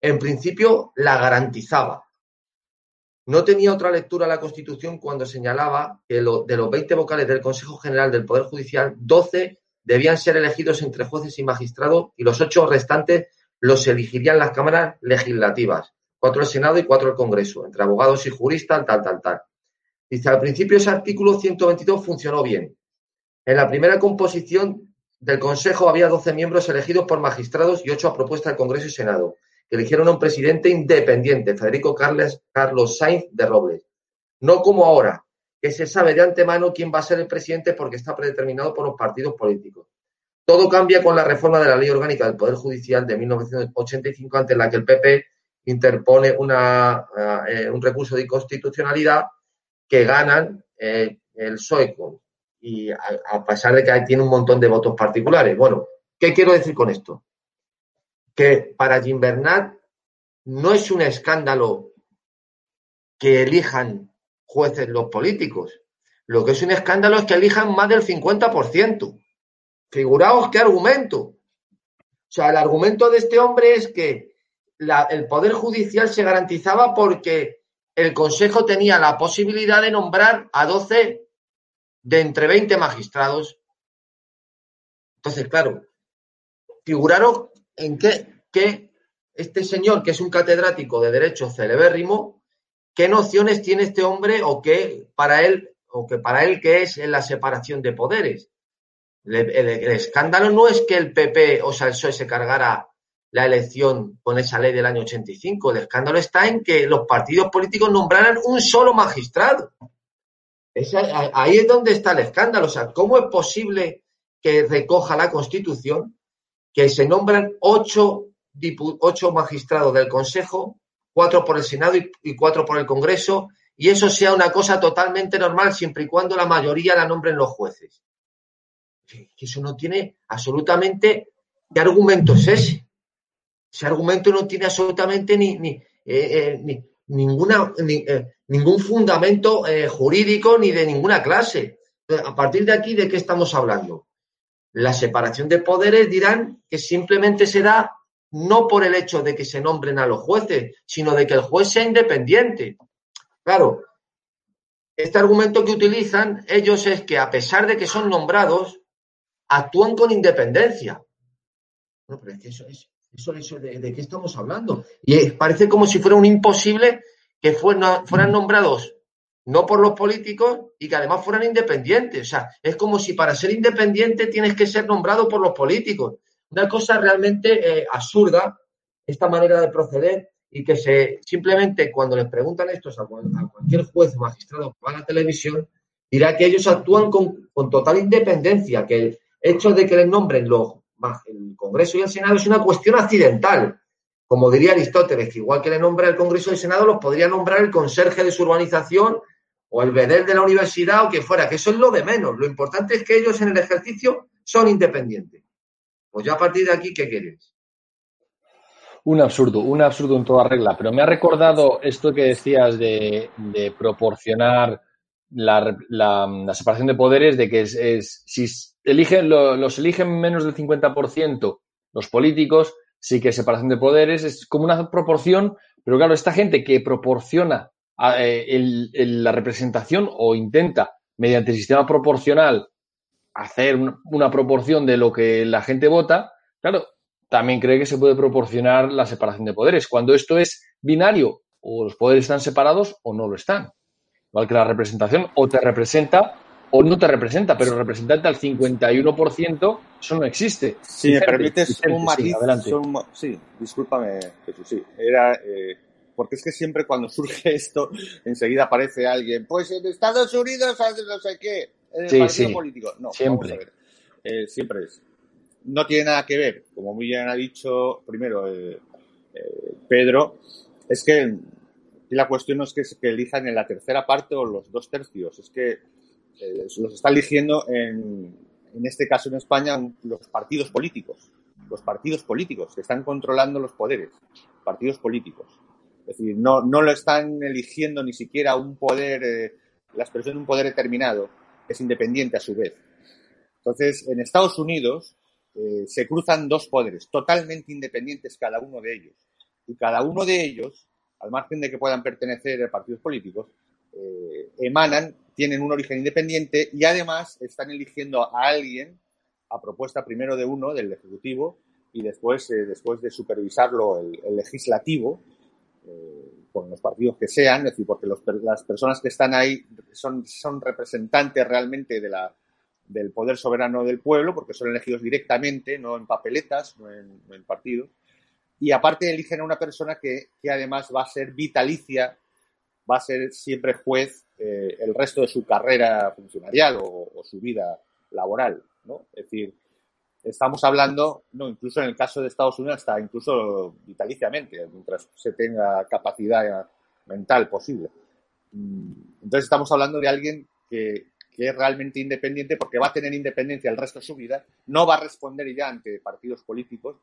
en principio la garantizaba. No tenía otra lectura la Constitución cuando señalaba que de los 20 vocales del Consejo General del Poder Judicial, 12 debían ser elegidos entre jueces y magistrados y los ocho restantes los elegirían las cámaras legislativas, cuatro el Senado y cuatro el Congreso, entre abogados y juristas, tal, tal, tal. Dice, al principio ese artículo 122 funcionó bien. En la primera composición del Consejo había 12 miembros elegidos por magistrados y ocho a propuesta del Congreso y Senado, que eligieron a un presidente independiente, Federico Carles, Carlos Sainz de Robles. No como ahora, que se sabe de antemano quién va a ser el presidente porque está predeterminado por los partidos políticos. Todo cambia con la reforma de la Ley Orgánica del Poder Judicial de 1985, ante la que el PP interpone una, eh, un recurso de inconstitucionalidad que ganan eh, el PSOE y a, pesar de que tiene un montón de votos particulares. Bueno, ¿qué quiero decir con esto? Que para Jim Bernat no es un escándalo que elijan jueces los políticos. Lo que es un escándalo es que elijan más del 50%. Figuraos qué argumento. O sea, el argumento de este hombre es que el Poder Judicial se garantizaba porque el Consejo tenía la posibilidad de nombrar a 12 de entre 20 magistrados. Entonces, claro, figuraros en qué, que este señor, que es un catedrático de Derecho celebérrimo, qué nociones tiene este hombre o qué para él, o que para él qué es en la separación de poderes. El, escándalo no es que el PP, o sea, el PSOE se cargara la elección con esa ley del año 85. El escándalo está en que los partidos políticos nombraran un solo magistrado. ahí es donde está el escándalo. O sea, ¿cómo es posible que recoja la Constitución que se nombran ocho, ocho magistrados del Consejo, cuatro por el Senado y cuatro por el Congreso, y eso sea una cosa totalmente normal siempre y cuando la mayoría la nombren los jueces? eso no tiene absolutamente. ¿Qué argumento es ese? Ese argumento no tiene absolutamente ni, ni, eh, eh, ninguna, eh, ningún fundamento jurídico ni de ninguna clase. A partir de aquí, ¿de qué estamos hablando? La separación de poderes dirán que simplemente se da no por el hecho de que se nombren a los jueces, sino de que el juez sea independiente. Claro, este argumento que utilizan ellos es que a pesar de que son nombrados, actúan con independencia. No, pero es que eso es, eso, de, qué estamos hablando. Y parece como si fuera un imposible que fueran nombrados no por los políticos y que además fueran independientes. O sea, es como si para ser independiente tienes que ser nombrado por los políticos. Una cosa realmente eh, absurda, esta manera de proceder y que se simplemente cuando les preguntan esto a, cualquier juez o magistrado que va a la televisión, dirá que ellos actúan con, con total independencia, que hecho de que les nombren los, el Congreso y el Senado es una cuestión accidental. Como diría Aristóteles, que igual que le nombra el Congreso y el Senado, los podría nombrar el conserje de su urbanización o el bedel de la universidad o que fuera, que eso es lo de menos. Lo importante es que ellos en el ejercicio son independientes. Pues ya a partir de aquí, ¿qué quieres? Un absurdo, un absurdo en toda regla. Pero me ha recordado esto que decías de, proporcionar la, separación de poderes, de que es, si eligen, los eligen menos del 50% los políticos, sí que separación de poderes, es como una proporción, pero claro, esta gente que proporciona eh, la representación o intenta, mediante el sistema proporcional, hacer una proporción de lo que la gente vota, claro, también cree que se puede proporcionar la separación de poderes. Cuando esto es binario, o los poderes están separados o no lo están. Igual que la representación, o te representa o no te representa, pero representante al 51%, eso no existe. Si me permites un matiz, sí, discúlpame, Jesús, sí, era... Eh, porque es que siempre cuando surge (laughs) esto, enseguida aparece alguien, pues en Estados Unidos no sé qué, en el partido político. No, siempre. Eh, siempre es. No tiene nada que ver, como muy bien ha dicho primero eh, eh, Pedro, es que la cuestión no es que, que, elijan en la tercera parte o los dos tercios, es que los está eligiendo en, en este caso en España los partidos políticos, los partidos políticos que están controlando los poderes, partidos políticos. Es decir, no, lo están eligiendo ni siquiera un poder, eh, la expresión de un poder determinado, es independiente a su vez. Entonces, en Estados Unidos eh, se cruzan dos poderes totalmente independientes cada uno de ellos. Y cada uno de ellos, al margen de que puedan pertenecer a partidos políticos, eh, emanan, tienen un origen independiente y además están eligiendo a alguien a propuesta primero de uno, del Ejecutivo, y después, después de supervisarlo el legislativo, eh, con los partidos que sean, es decir, porque las personas que están ahí son, son representantes realmente de la, del poder soberano del pueblo, porque son elegidos directamente, no en papeletas, no en, partidos. Y aparte eligen a una persona que, que, además va a ser vitalicia, va a ser siempre juez eh, el resto de su carrera funcionarial o, o su vida laboral, ¿no? Es decir, estamos hablando, no, incluso en el caso de Estados Unidos, hasta incluso vitaliciamente, mientras se tenga capacidad mental posible. Mm, entonces estamos hablando de alguien que, es realmente independiente porque va a tener independencia el resto de su vida, no va a responder ya ante partidos políticos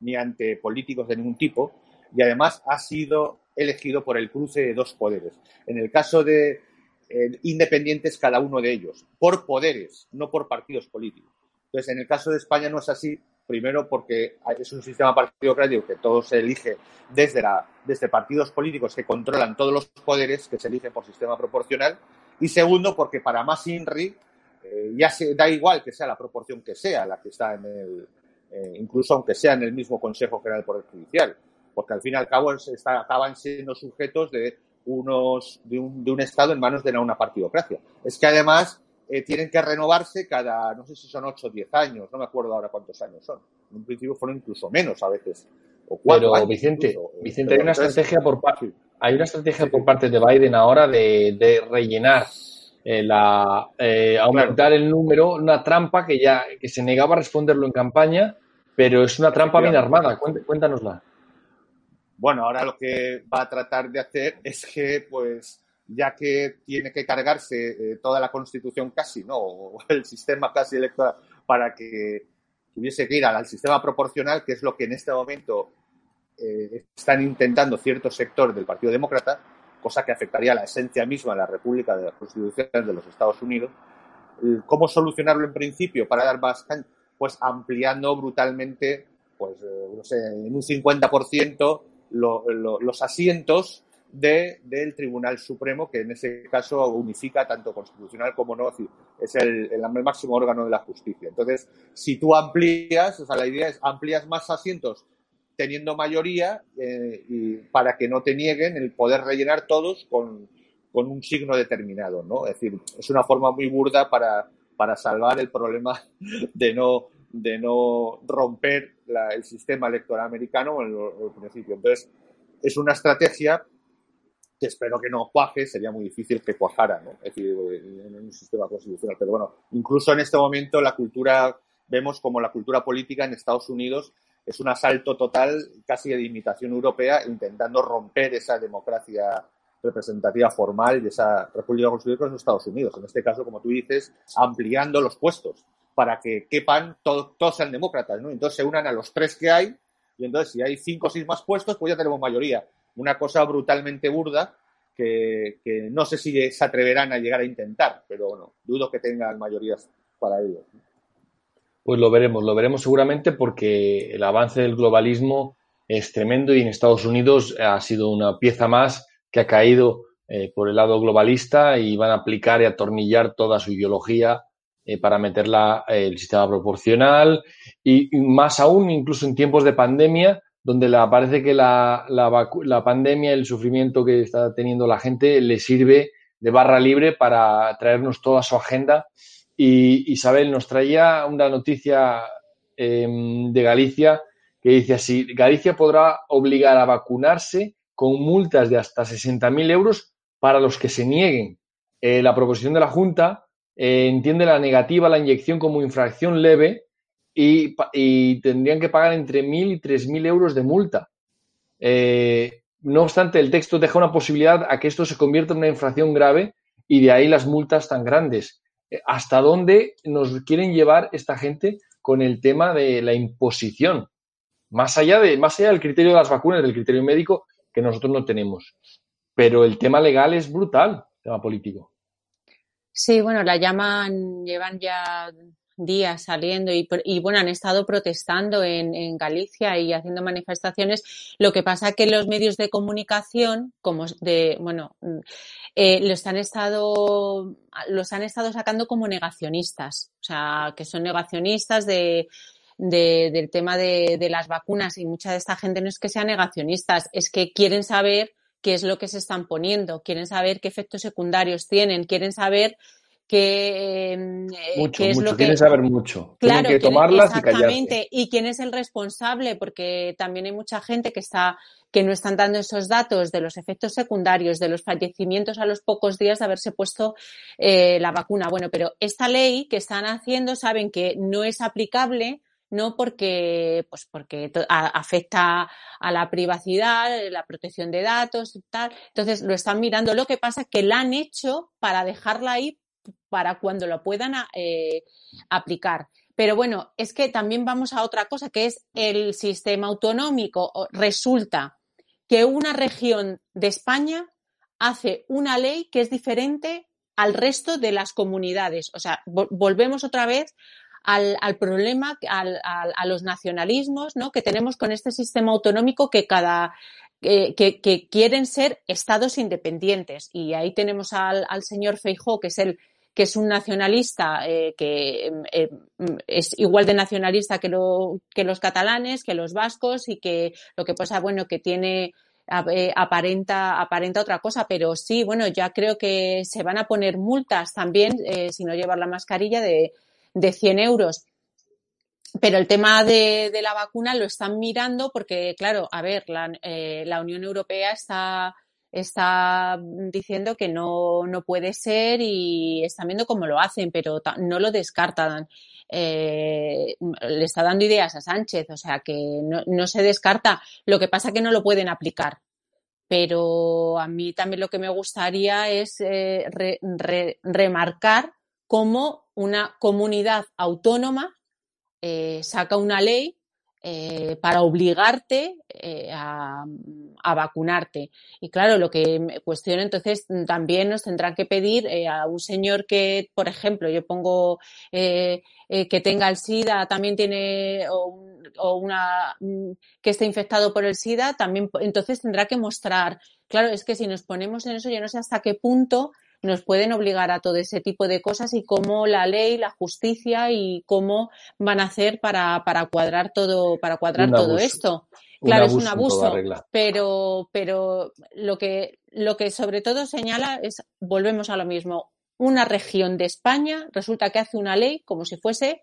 ni, ante políticos de ningún tipo y además ha sido elegido por el cruce de dos poderes. En el caso de eh, independientes cada uno de ellos, por poderes, no por partidos políticos. Entonces, en el caso de España no es así, primero porque es un sistema partidocrático que todo se elige desde, desde partidos políticos que controlan todos los poderes que se eligen por sistema proporcional, y segundo porque para más INRI eh, ya se da igual que sea la proporción que sea la que está en el, eh, incluso aunque sea en el mismo Consejo General del Poder Judicial, porque al fin y al cabo acaban siendo sujetos de unos de un, de un Estado en manos de una partidocracia. Es que además eh, tienen que renovarse cada, no sé si son 8 o 10 años, no me acuerdo ahora cuántos años son. En un principio fueron incluso menos a veces. O cuatro pero, Vicente, Vicente hay una estrategia por parte, hay una estrategia por parte de Biden ahora de, rellenar eh, la eh, aumentar el número, una trampa que ya que se negaba a responderlo en campaña, pero es una trampa bien armada. Cuéntanosla. Bueno, ahora lo que va a tratar de hacer es que, pues, ya que tiene que cargarse eh, toda la constitución casi, ¿no? O (laughs) el sistema casi electoral para que tuviese que ir al, sistema proporcional, que es lo que en este momento eh, están intentando cierto sector del Partido Demócrata, cosa que afectaría a la esencia misma de la República de las Constituciones de los Estados Unidos. ¿Cómo solucionarlo en principio para dar más Pues ampliando brutalmente, pues, eh, no sé, en un 50% los asientos del Tribunal Supremo, que en ese caso unifica tanto constitucional como no, es el, máximo órgano de la justicia. Entonces, si tú amplías, o sea, la idea es amplías más asientos teniendo mayoría eh, y para que no te nieguen el poder rellenar todos con, un signo determinado, ¿no? Es decir, es una forma muy burda para, para salvar el problema de no, de no romper el sistema electoral americano en el principio. Entonces, es una estrategia que espero que no cuaje, sería muy difícil que cuajara, ¿no? Es decir, en un sistema constitucional. Pero bueno, incluso en este momento la cultura, vemos como la cultura política en Estados Unidos es un asalto total, casi de imitación europea, intentando romper esa democracia representativa formal de esa República Constitucional con los Estados Unidos. En este caso, como tú dices, ampliando los puestos para que quepan, todos sean demócratas, ¿no? Entonces se unan a los tres que hay y entonces si hay cinco o seis más puestos, pues ya tenemos mayoría. Una cosa brutalmente burda que, no sé si se atreverán a llegar a intentar, pero bueno, dudo que tengan mayorías para ello. Pues lo veremos, lo veremos seguramente porque el avance del globalismo es tremendo y en Estados Unidos ha sido una pieza más que ha caído eh, por el lado globalista y van a aplicar y atornillar toda su ideología eh, para meterla eh, el sistema proporcional y, más aún incluso en tiempos de pandemia donde la, parece que la, la, la pandemia, el sufrimiento que está teniendo la gente le sirve de barra libre para traernos toda su agenda y Isabel nos traía una noticia em, de Galicia que dice así, Galicia podrá obligar a vacunarse con multas de hasta 60.000 euros para los que se nieguen. Eh, la proposición de la Junta eh, entiende la negativa a la inyección como infracción leve y, tendrían que pagar entre 1.000 y 3.000 euros de multa. Eh, no obstante, el texto deja una posibilidad a que esto se convierta en una infracción grave y de ahí las multas tan grandes hasta dónde nos quieren llevar esta gente con el tema de la imposición, más allá, de, más allá del criterio de las vacunas, del criterio médico, que nosotros no tenemos. Pero el tema legal es brutal, el tema político. Sí, bueno, la llaman, llevan ya días saliendo y, y, bueno, han estado protestando en, en, Galicia y haciendo manifestaciones. Lo que pasa que los medios de comunicación, como de, bueno, eh, los han estado, los han estado sacando como negacionistas, o sea, que son negacionistas de, de del tema de, de las vacunas y mucha de esta gente no es que sean negacionistas, es que quieren saber qué es lo que se están poniendo, quieren saber qué efectos secundarios tienen, quieren saber que, em, eh, es lo que quieren saber mucho. Claro que tomarlas exactamente. y, quién es el responsable porque también hay mucha gente que está que no están dando esos datos de los efectos secundarios de los fallecimientos a los pocos días de haberse puesto eh, la vacuna. Bueno pero esta ley que están haciendo saben que no es aplicable no porque pues porque afecta a la privacidad, la protección de datos y tal. Entonces lo están mirando. Lo que pasa es que la han hecho para dejarla ahí para cuando lo puedan eh, aplicar. Pero bueno, es que también vamos a otra cosa, que es el sistema autonómico. Resulta que una región de España hace una ley que es diferente al resto de las comunidades. O sea, volvemos otra vez al, problema, a los nacionalismos ¿no? que tenemos con este sistema autonómico que cada, que, quieren ser estados independientes. Y ahí tenemos al, al señor Feijó, que es el que es un nacionalista eh, que em, em, es igual de nacionalista que, que los catalanes, que los vascos y que lo que pasa, bueno, que tiene eh, aparenta, aparenta otra cosa, pero sí, bueno, ya creo que se van a poner multas también eh, si no llevar la mascarilla de, de 100 euros. Pero el tema de, de, la vacuna lo están mirando porque, claro, a ver, la, la Unión Europea está está diciendo que no, no puede ser y están viendo cómo lo hacen, pero no lo descartan. Eh, le está dando ideas a Sánchez, o sea que no, no se descarta. Lo que pasa que no lo pueden aplicar. Pero a mí también lo que me gustaría es eh, remarcar cómo una comunidad autónoma eh, saca una ley eh, para obligarte eh, a, vacunarte. Y claro, lo que me cuestiona entonces también nos tendrán que pedir eh, a un señor que, por ejemplo, yo pongo que tenga el SIDA, también tiene o, o, una mm, que esté infectado por el SIDA, también entonces tendrá que mostrar. Claro, es que si nos ponemos en eso, yo no sé hasta qué punto nos pueden obligar a todo ese tipo de cosas y cómo la ley, la justicia y cómo van a hacer para, para cuadrar todo, para cuadrar todo esto. Claro, es un abuso, pero, pero lo que, lo que sobre todo señala es, volvemos a lo mismo, una región de España resulta que hace una ley como si fuese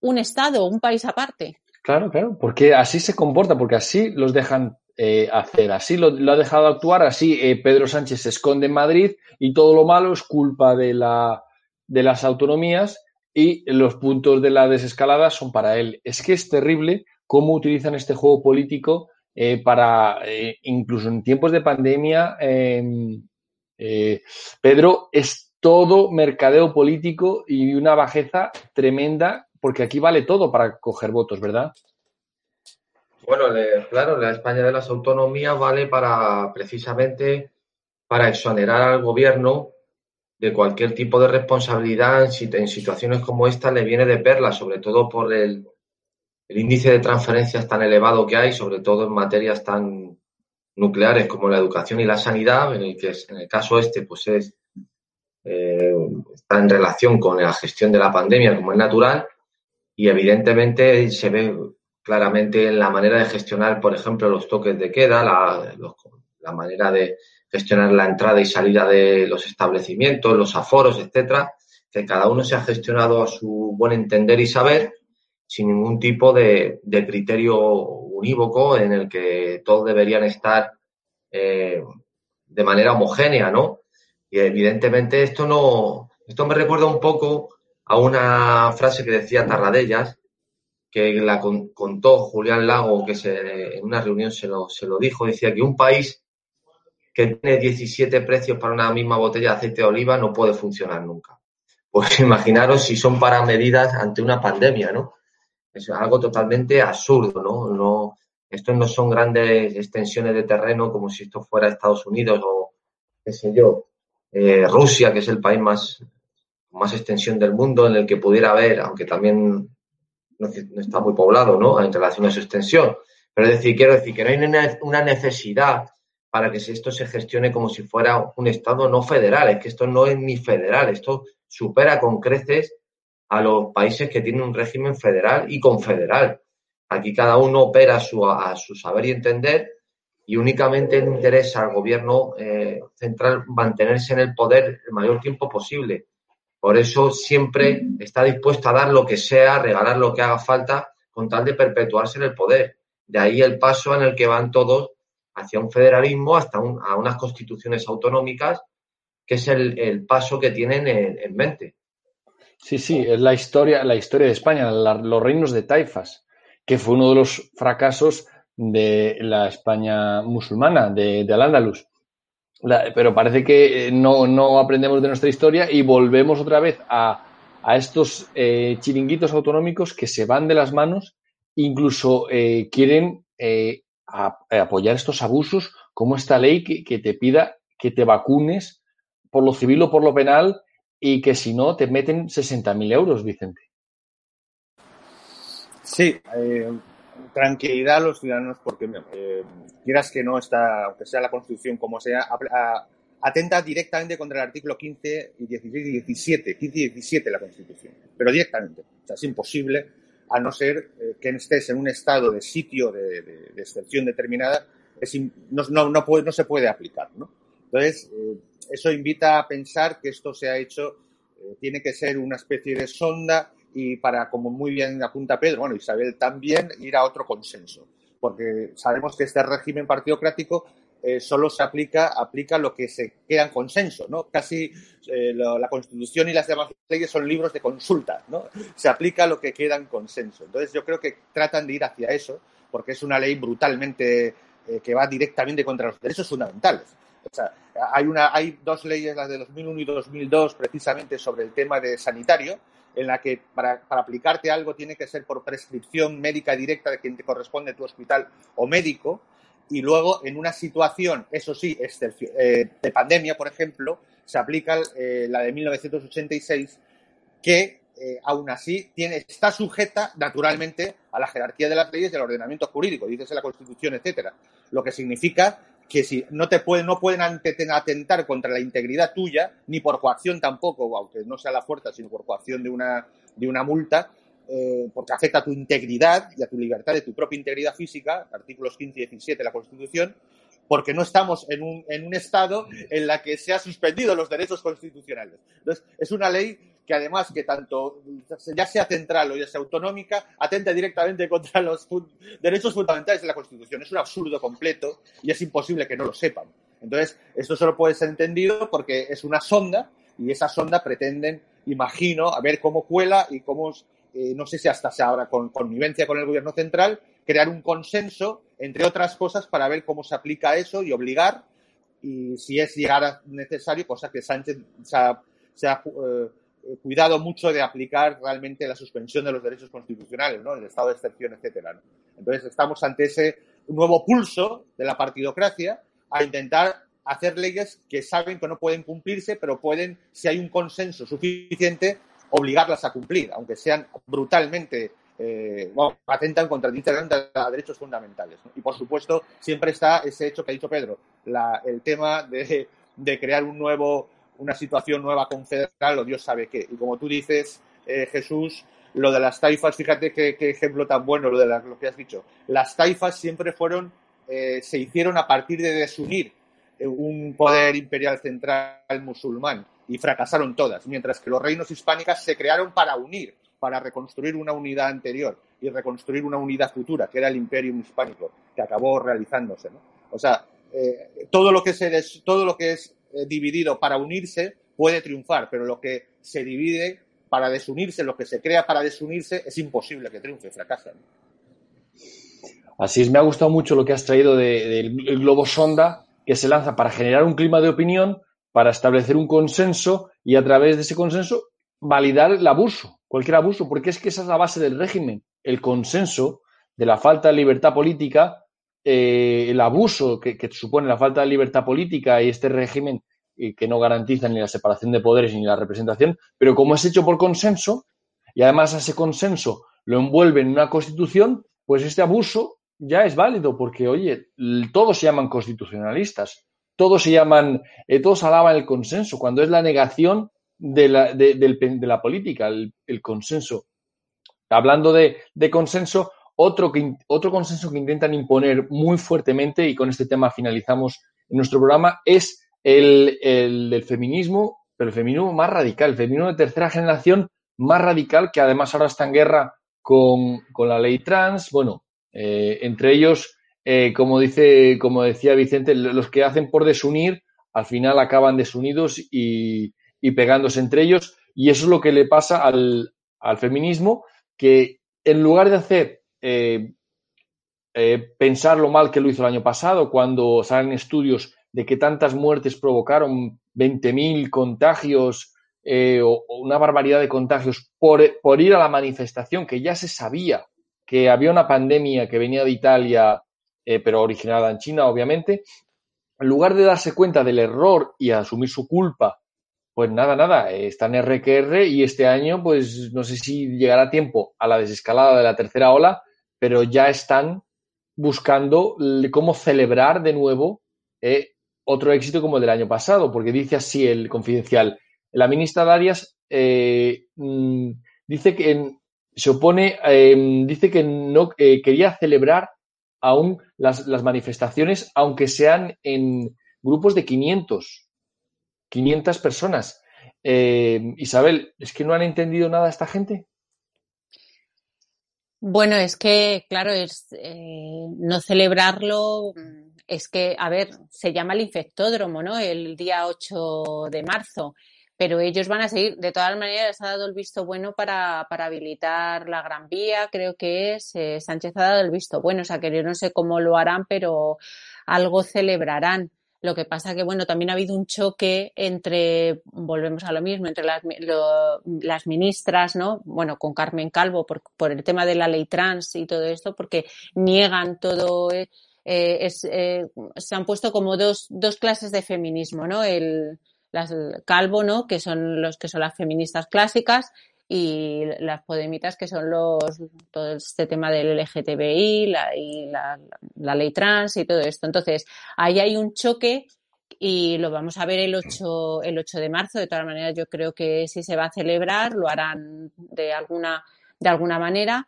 un estado, un país aparte. Claro, claro, porque así se comporta, porque así los dejan eh, hacer. Así lo, ha dejado actuar, así eh, Pedro Sánchez se esconde en Madrid y todo lo malo es culpa de, la, de las autonomías y los puntos de la desescalada son para él. Es que es terrible cómo utilizan este juego político eh, para, eh, incluso en tiempos de pandemia, em, Pedro, es todo mercadeo político y una bajeza tremenda, porque aquí vale todo para coger votos, ¿verdad? Bueno, claro, la España de las autonomías vale para precisamente para exonerar al gobierno de cualquier tipo de responsabilidad en, situaciones como esta le viene de perla, sobre todo por el, índice de transferencias tan elevado que hay, sobre todo en materias tan nucleares como la educación y la sanidad, en el que en el caso este pues es eh, está en relación con la gestión de la pandemia como es natural y evidentemente se ve claramente en la manera de gestionar, por ejemplo, los toques de queda, la manera de gestionar la entrada y salida de los establecimientos, los aforos, etcétera, que cada uno se ha gestionado a su buen entender y saber, sin ningún tipo de, criterio unívoco en el que todos deberían estar eh, de manera homogénea, ¿no? Y evidentemente esto no, esto me recuerda un poco a una frase que decía Tarradellas, que la contó Julián Lago, que se, en una reunión se lo, se lo dijo, decía que un país que tiene 17 precios para una misma botella de aceite de oliva no puede funcionar nunca. Pues (laughs) imaginaros si son para medidas ante una pandemia, ¿no? Es algo totalmente absurdo, ¿no? no estos no son grandes extensiones de terreno como si esto fuera Estados Unidos o, qué sé yo, eh, Rusia, que es el país más, más extensión del mundo en el que pudiera haber, aunque también no, está muy poblado, ¿no? En relación a su extensión. Pero es decir, quiero decir que no hay una necesidad para que esto se gestione como si fuera un Estado no federal. Es que esto no es ni federal, esto supera con creces a los países que tienen un régimen federal y confederal. Aquí cada uno opera a su, a su saber y entender y únicamente interesa al gobierno eh, central mantenerse en el poder el mayor tiempo posible. Por eso siempre está dispuesto a dar lo que sea, regalar lo que haga falta con tal de perpetuarse en el poder. De ahí el paso en el que van todos hacia un federalismo, hasta a unas constituciones autonómicas, que es el, paso que tienen en, mente. Sí, sí, es la historia, la historia de España, los reinos de taifas, que fue uno de los fracasos de la España musulmana, de, de Al-Ándalus. Pero parece que eh, no, aprendemos de nuestra historia y volvemos otra vez a, estos eh, chiringuitos autonómicos que se van de las manos, incluso eh, quieren a, apoyar estos abusos, como esta ley que, te pida que te vacunes por lo civil o por lo penal y que si no te meten 60.000 euros, Vicente. Sí, eh, tranquilidad a los ciudadanos porque eh, quieras que no está, aunque sea la Constitución como sea, atenta directamente contra el artículo 15 y 16 y 17, 15 y 17 de la Constitución, pero directamente. O sea, es imposible a no ser eh, que estés en un estado de sitio de, excepción determinada, no, no, puede, no, se puede aplicar. ¿no? Entonces, eh, eso invita a pensar que esto se ha hecho, eh, tiene que ser una especie de sonda y para, como muy bien apunta Pedro, bueno, Isabel también, ir a otro consenso. Porque sabemos que este régimen partidocrático eh, solo se aplica, aplica lo que se queda en consenso, ¿no? Casi eh, la Constitución y las demás leyes son libros de consulta, ¿no? Se aplica lo que queda en consenso. Entonces yo creo que tratan de ir hacia eso, porque es una ley brutalmente eh, que va directamente contra los derechos fundamentales. O sea, hay, una, hay dos leyes, las de 2001 y 2002, precisamente sobre el tema de sanitario, en la que para, aplicarte algo tiene que ser por prescripción médica directa de quien te corresponde tu hospital o médico, y luego en una situación, eso sí, eh, de pandemia, por ejemplo, se aplica eh, la de 1986, que eh, aún así tiene, está sujeta naturalmente a la jerarquía de las leyes del ordenamiento jurídico, dice la Constitución, etcétera. Lo que significa que si no te pueden, no pueden atentar contra la integridad tuya, ni por coacción tampoco, aunque no sea la fuerza, sino por coacción de una, de una multa, eh, porque afecta a tu integridad y a tu libertad de tu propia integridad física, artículos 15 y 17 de la Constitución, porque no estamos en un, en un estado en la que se han suspendido los derechos constitucionales. Entonces, es una ley que además que tanto, ya sea central o ya sea autonómica, atenta directamente contra los derechos fundamentales de la Constitución. Es un absurdo completo y es imposible que no lo sepan. Entonces, esto solo puede ser entendido porque es una sonda y esa sonda pretenden, imagino, a ver cómo cuela y cómo eh, no sé si hasta se habrá con connivencia con el gobierno central, crear un consenso, entre otras cosas, para ver cómo se aplica eso y obligar, y si es llegar necesario, cosa que Sánchez se ha, eh, cuidado mucho de aplicar realmente la suspensión de los derechos constitucionales, ¿no? el estado de excepción, etcétera. Entonces estamos ante ese nuevo pulso de la partidocracia a intentar hacer leyes que saben que no pueden cumplirse, pero pueden, si hay un consenso suficiente, obligarlas a cumplir, aunque sean brutalmente, eh, bueno, atentan contra a derechos fundamentales. Y por supuesto, siempre está ese hecho que ha dicho Pedro, el tema de, crear un nuevo, una situación nueva confederal o Dios sabe qué. Y como tú dices, eh, Jesús, lo de las taifas, fíjate qué, ejemplo tan bueno lo de lo que has dicho. Las taifas siempre fueron, eh, se hicieron a partir de desunir un poder imperial central musulmán y fracasaron todas, mientras que los reinos hispánicas se crearon para unir, para reconstruir una unidad anterior y reconstruir una unidad futura, que era el imperio hispánico, que acabó realizándose. O sea, eh, todo, lo que se todo lo que es eh, dividido para unirse puede triunfar, pero lo que se divide para desunirse, lo que se crea para desunirse, es imposible que triunfe, fracasa. Así es, me ha gustado mucho lo que has traído del globo sonda, que se lanza para generar un clima de opinión, para establecer un consenso y a través de ese consenso validar el abuso, cualquier abuso, porque es que esa es la base del régimen, el consenso de la falta de libertad política, eh, el abuso que, supone la falta de libertad política y este régimen eh, que no garantiza ni la separación de poderes ni la representación, pero como es hecho por consenso y además ese consenso lo envuelve en una constitución, pues este abuso ya es válido porque, oye, todos se llaman constitucionalistas, todos se llaman, eh, todos alaban el consenso, cuando es la negación de la, de, la política, el, consenso. Hablando de, consenso, otro, que, otro consenso que intentan imponer muy fuertemente, y con este tema finalizamos nuestro programa, es el, el del feminismo, pero el feminismo más radical, el feminismo de tercera generación más radical, que además ahora está en guerra con, con la ley trans, bueno, eh, entre ellos, eh, como, dice, como decía Vicente, los que hacen por desunir, al final acaban desunidos y, pegándose entre ellos. Y eso es lo que le pasa al, feminismo, que en lugar de hacer eh, pensar lo mal que lo hizo el año pasado, cuando salen estudios de que tantas muertes provocaron 20.000 contagios o, una barbaridad de contagios por, ir a la manifestación que ya se sabía que había una pandemia que venía de Italia, eh, pero originada en China, obviamente, en lugar de darse cuenta del error y asumir su culpa, pues nada, nada, está en RQR y este año, pues no sé si llegará tiempo a la desescalada de la tercera ola, pero ya están buscando cómo celebrar de nuevo eh, otro éxito como el del año pasado, porque dice así el confidencial. La ministra Darias eh, mm, dice que se opone, em, dice que no eh, quería celebrar aún las, manifestaciones, aunque sean en grupos de 500, 500 personas. Isabel, ¿es que no han entendido nada esta gente? Bueno, es que, claro, es eh, no celebrarlo, es que, a ver, se llama el infectódromo, ¿no? El día 8 de marzo pero ellos van a seguir. De todas maneras, ha dado el visto bueno para, para habilitar la Gran Vía, creo que es. Eh, Sánchez ha dado el visto bueno, o sea, que yo no sé cómo lo harán, pero algo celebrarán. Lo que pasa que, bueno, también ha habido un choque entre, volvemos a lo mismo, entre las, las ministras, ¿no? Bueno, con Carmen Calvo por, por, el tema de la ley trans y todo esto, porque niegan todo, eh, es, eh, se han puesto como dos, dos clases de feminismo, ¿no? El, las Calvo, ¿no? Que son los que son las feministas clásicas y las podemitas que son los todo este tema del LGTBI la, y la, ley trans y todo esto. Entonces, ahí hay un choque y lo vamos a ver el 8, el 8 de marzo. De todas maneras, yo creo que si se va a celebrar, lo harán de alguna, de alguna manera.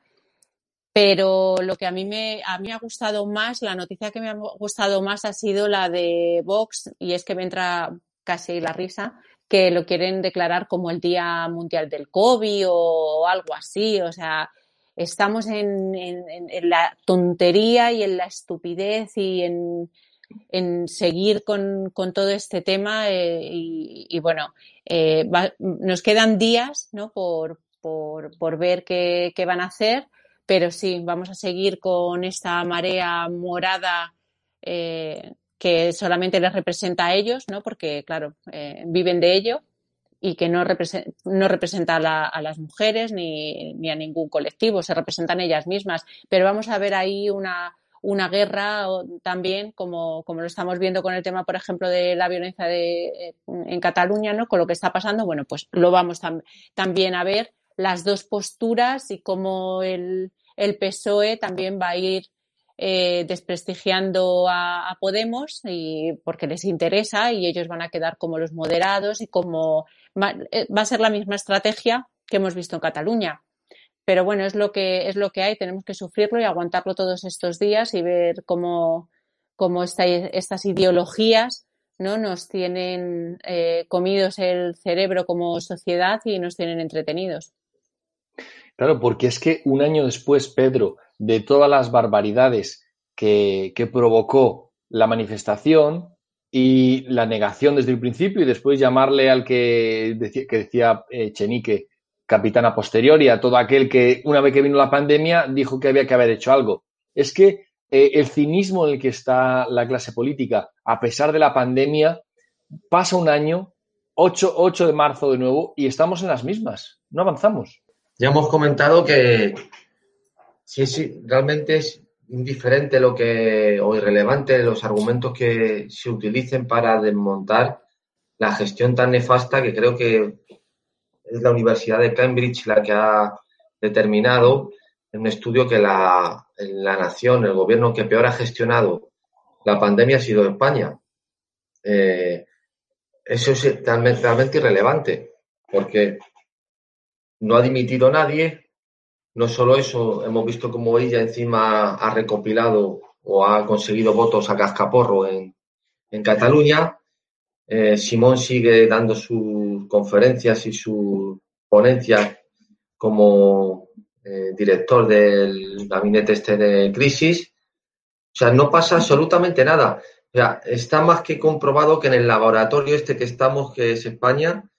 Pero lo que a mí me, a mí ha gustado más, la noticia que me ha gustado más ha sido la de Vox, y es que me entra casi la risa, que lo quieren declarar como el Día Mundial del COVID o algo así. O sea, estamos en, la tontería y en la estupidez y en, seguir con, todo este tema eh, y, bueno, eh, nos quedan días ¿no? por, por, ver qué, van a hacer, pero sí, vamos a seguir con esta marea morada eh, que solamente les representa a ellos, ¿no? Porque, claro, eh, viven de ello y que no, no representa a, las mujeres ni, ni, a ningún colectivo, se representan ellas mismas. Pero vamos a ver ahí una, una guerra también, como, como lo estamos viendo con el tema, por ejemplo, de la violencia de, en Cataluña, ¿no? Con lo que está pasando, bueno, pues lo vamos también a ver las dos posturas y cómo el, el PSOE también va a ir eh, desprestigiando a, Podemos y porque les interesa y ellos van a quedar como los moderados y como va, eh, va, a ser la misma estrategia que hemos visto en Cataluña. Pero bueno, es lo que es lo que hay, tenemos que sufrirlo y aguantarlo todos estos días y ver cómo, cómo estas ideologías ¿no? nos tienen eh, comidos el cerebro como sociedad y nos tienen entretenidos. Claro, porque es que un año después, Pedro, de todas las barbaridades que, provocó la manifestación y la negación desde el principio y después llamarle al que decía, que decía eh, Chenique capitana posteriori, a todo aquel que una vez que vino la pandemia dijo que había que haber hecho algo. Es que eh, el cinismo en el que está la clase política, a pesar de la pandemia, pasa un año, 8, 8 de marzo de nuevo, y estamos en las mismas, no avanzamos. Ya hemos comentado que sí, sí, realmente es indiferente lo que, o irrelevante los argumentos que se utilicen para desmontar la gestión tan nefasta que creo que es la Universidad de Cambridge la que ha determinado en un estudio que la, la nación, el gobierno que peor ha gestionado la pandemia ha sido España. Eh, eso es realmente irrelevante, porque no ha dimitido nadie. No solo eso, hemos visto cómo ella encima ha recopilado o ha conseguido votos a cascaporro en, en Cataluña. Eh, Simón sigue dando sus conferencias y sus ponencias como eh, director del gabinete este de crisis. O sea, no pasa absolutamente nada. O sea, está más que comprobado que en el laboratorio este que estamos, que es España,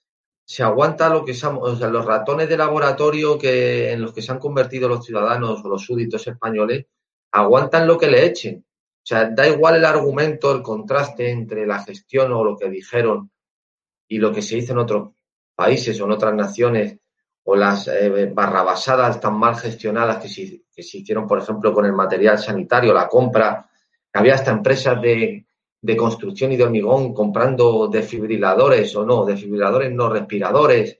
se aguanta lo que somos, o sea, los ratones de laboratorio que, en los que se han convertido los ciudadanos o los súbditos españoles, aguantan lo que le echen. O sea, da igual el argumento, el contraste entre la gestión o lo que dijeron y lo que se hizo en otros países o en otras naciones o las eh, barrabasadas tan mal gestionadas que se, que se hicieron, por ejemplo, con el material sanitario, la compra. Había hasta empresas de, de construcción y de hormigón comprando desfibriladores o no, desfibriladores no, respiradores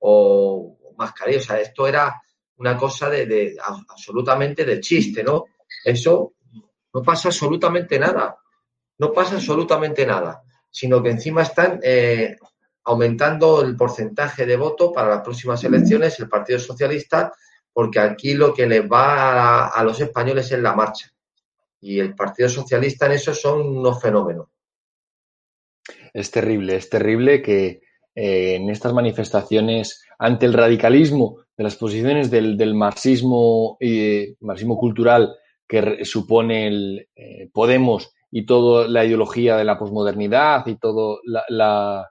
o mascarillas. O sea, esto era una cosa de, absolutamente de chiste, ¿no? Eso no pasa absolutamente nada. No pasa absolutamente nada. Sino que encima están eh, aumentando el porcentaje de voto para las próximas elecciones el Partido Socialista, porque aquí lo que les va a los españoles es la marcha y el Partido Socialista en eso son unos fenómenos. Es terrible, es terrible que eh, en estas manifestaciones ante el radicalismo de las posiciones del, marxismo y eh, marxismo cultural que supone el eh, Podemos y toda la ideología de la posmodernidad y toda la,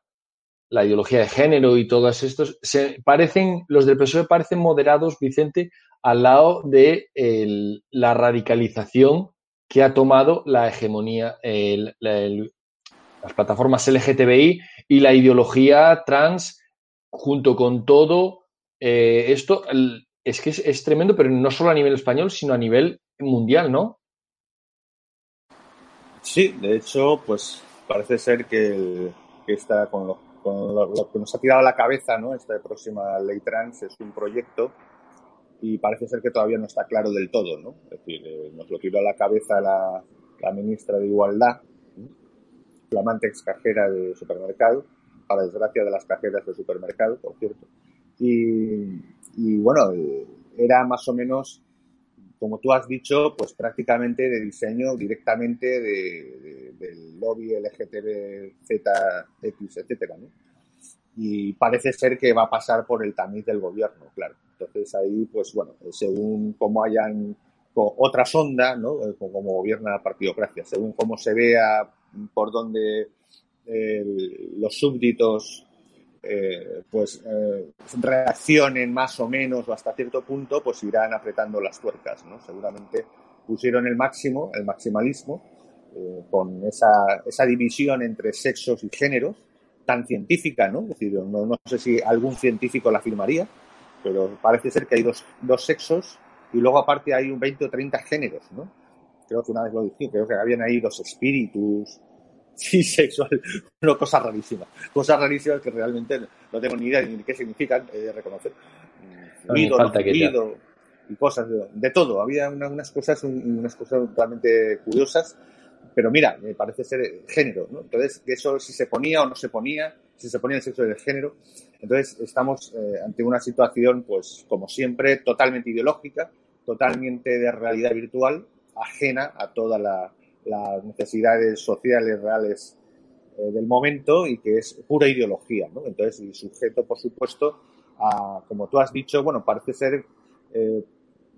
la, ideología de género y todos estos, se parecen, los del PSOE parecen moderados, Vicente, al lado de la radicalización que ha tomado la hegemonía, las plataformas LGTBI y la ideología trans junto con todo eh, esto. es que es, tremendo, pero no solo a nivel español, sino a nivel mundial, ¿no? Sí, de hecho, pues parece ser que, está con, lo, con lo, que nos ha tirado a la cabeza, ¿no? Esta próxima ley trans es un proyecto y parece ser que todavía no está claro del todo, ¿no? Es decir, eh, nos lo tiró a la cabeza la, ministra de Igualdad, flamante ex cajera de supermercado, para desgracia de las cajeras de supermercado, por cierto. Y, bueno, eh, era más o menos, como tú has dicho, pues prácticamente de diseño directamente del lobby LGTB, etcétera, ¿no? Y parece ser que va a pasar por el tamiz del gobierno, claro. Entonces ahí, pues bueno, según cómo hayan otra sonda, ¿no? Eh, como gobierna la partidocracia, según cómo se vea por dónde los súbditos eh, pues eh, reaccionen más o menos o hasta cierto punto, pues irán apretando las tuercas, ¿no? Seguramente pusieron el máximo, el maximalismo, eh, con esa, esa, división entre sexos y géneros, tan científica, ¿no? Es decir, no, no, sé si algún científico la afirmaría, pero parece ser que hay dos, dos sexos y luego aparte hay un 20 o 30 géneros, ¿no? Creo que una vez lo dije, creo que habían ahí dos espíritus, (laughs) sí, sexual, una cosa rarísima. Cosas rarísimas que realmente no tengo ni idea ni qué significan, de reconocer. No fluido, y cosas de, todo. Había unas cosas, unas cosas realmente curiosas. Pero mira, me parece ser género, ¿no? Entonces, eso si se ponía o no se ponía, si se ponía el sexo del género. Entonces, estamos eh, ante una situación, pues, como siempre, totalmente ideológica, totalmente de realidad virtual, ajena a toda la, las necesidades sociales reales eh, del momento y que es pura ideología, ¿no? Entonces, y sujeto, por supuesto, a, como tú has dicho, bueno, parece ser, eh,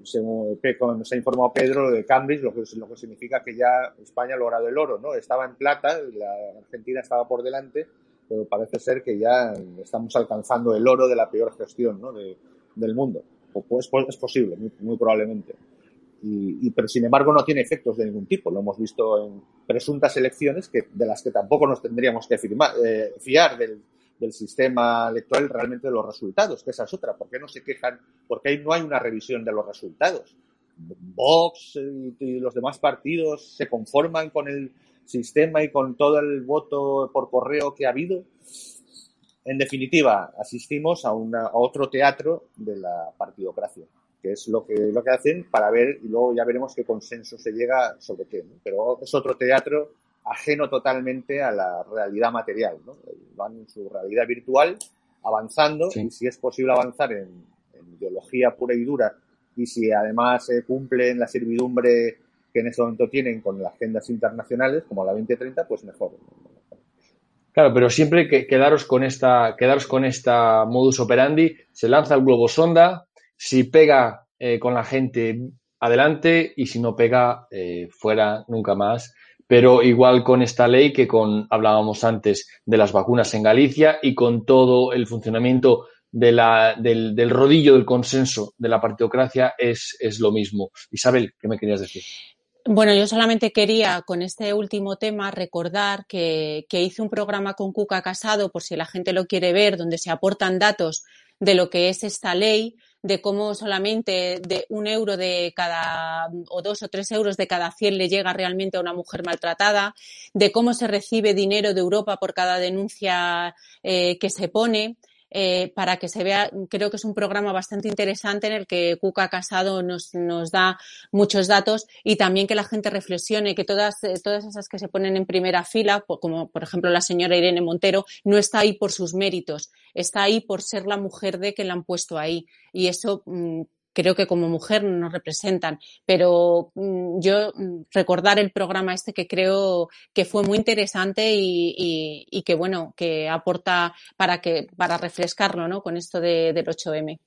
según nos ha informado Pedro de Cambridge, lo que, lo que significa que ya España ha logrado el oro, ¿no? Estaba en plata, la Argentina estaba por delante, pero parece ser que ya estamos alcanzando el oro de la peor gestión ¿no? del mundo. Pues, pues, es posible, muy probablemente. Y, pero sin embargo no tiene efectos de ningún tipo. Lo hemos visto en presuntas elecciones que, de las que tampoco nos tendríamos que eh, fiar del, del, sistema electoral realmente de los resultados, que esa es otra. ¿Por qué no se quejan? Porque ahí no hay una revisión de los resultados. Vox y, los demás partidos se conforman con el sistema y con todo el voto por correo que ha habido. En definitiva, asistimos a, a otro teatro de la partidocracia que es lo que, lo que hacen para ver y luego ya veremos qué consenso se llega sobre qué. Pero es otro teatro ajeno totalmente a la realidad material. ¿no? Van en su realidad virtual avanzando y si es posible avanzar en, ideología pura y dura y si además se cumple en la servidumbre que en ese momento tienen con las agendas internacionales como la 2030, pues mejor. Claro, pero siempre que quedaros con esta, quedaros con esta modus operandi, se lanza el globo sonda, si pega eh, con la gente, adelante, y si no pega, eh, fuera, nunca más. Pero igual con esta ley que con, hablábamos antes de las vacunas en Galicia y con todo el funcionamiento de la, del, del, rodillo del consenso de la partidocracia es, es lo mismo. Isabel, ¿qué me querías decir? Bueno, yo solamente quería con este último tema recordar que, que hice un programa con Cuca Casado, por si la gente lo quiere ver, donde se aportan datos de lo que es esta ley, de cómo solamente de un euro de cada, o dos o tres euros de cada cien le llega realmente a una mujer maltratada, de cómo se recibe dinero de Europa por cada denuncia eh, que se pone. Eh, para que se vea, creo que es un programa bastante interesante en el que Cuca Casado nos, nos da muchos datos y también que la gente reflexione que todas, eh, todas esas que se ponen en primera fila, como por ejemplo la señora Irene Montero, no está ahí por sus méritos, está ahí por ser la mujer de que la han puesto ahí. Y eso mm, creo que como mujer nos representan. Pero mm, yo mm, recordar el programa este que creo que fue muy interesante y, que bueno, que aporta para que, para refrescarlo, ¿no? Con esto de, del 8M.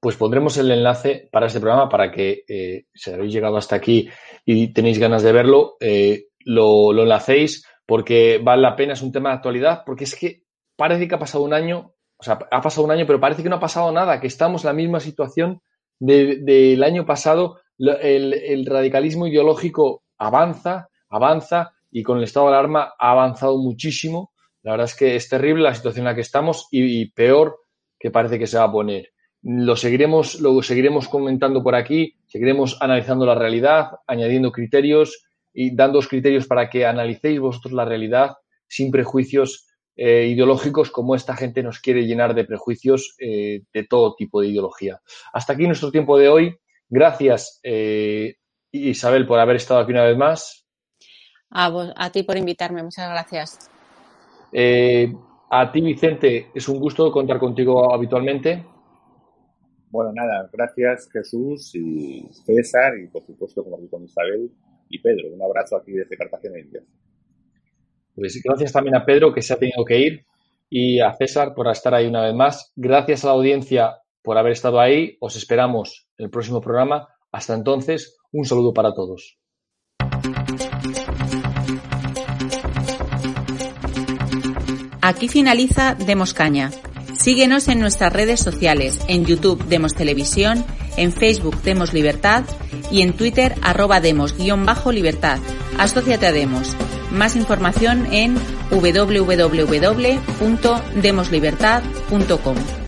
Pues pondremos el enlace para este programa para que eh, si habéis llegado hasta aquí y tenéis ganas de verlo, eh, lo, lo enlacéis porque vale la pena, es un tema de actualidad, porque es que parece que ha pasado un año, o sea, ha pasado un año, pero parece que no ha pasado nada, que estamos en la misma situación del año pasado, el, radicalismo ideológico avanza, avanza y con el estado de alarma ha avanzado muchísimo. La verdad es que es terrible la situación en la que estamos y, peor que parece que se va a poner. Lo seguiremos, lo seguiremos comentando por aquí, seguiremos analizando la realidad, añadiendo criterios y dando criterios para que analicéis vosotros la realidad sin prejuicios eh, ideológicos como esta gente nos quiere llenar de prejuicios eh, de todo tipo de ideología. Hasta aquí nuestro tiempo de hoy. Gracias, eh, Isabel, por haber estado aquí una vez más. A, ti por invitarme, muchas gracias. a ti, Vicente, es un gusto contar contigo habitualmente. Bueno, nada, gracias Jesús y César y por supuesto como aquí con Isabel y Pedro. Un abrazo aquí desde Cartagena, India. Pues gracias también a Pedro que se ha tenido que ir y a César por estar ahí una vez más. Gracias a la audiencia por haber estado ahí. Os esperamos en el próximo programa. Hasta entonces, un saludo para todos. Aquí finaliza Demos Caña. Síguenos en nuestras redes sociales, en YouTube Demos Televisión, en Facebook Demos Libertad y en Twitter arroba demos-libertad. Asociate a Demos. Más información en www.demoslibertad.com.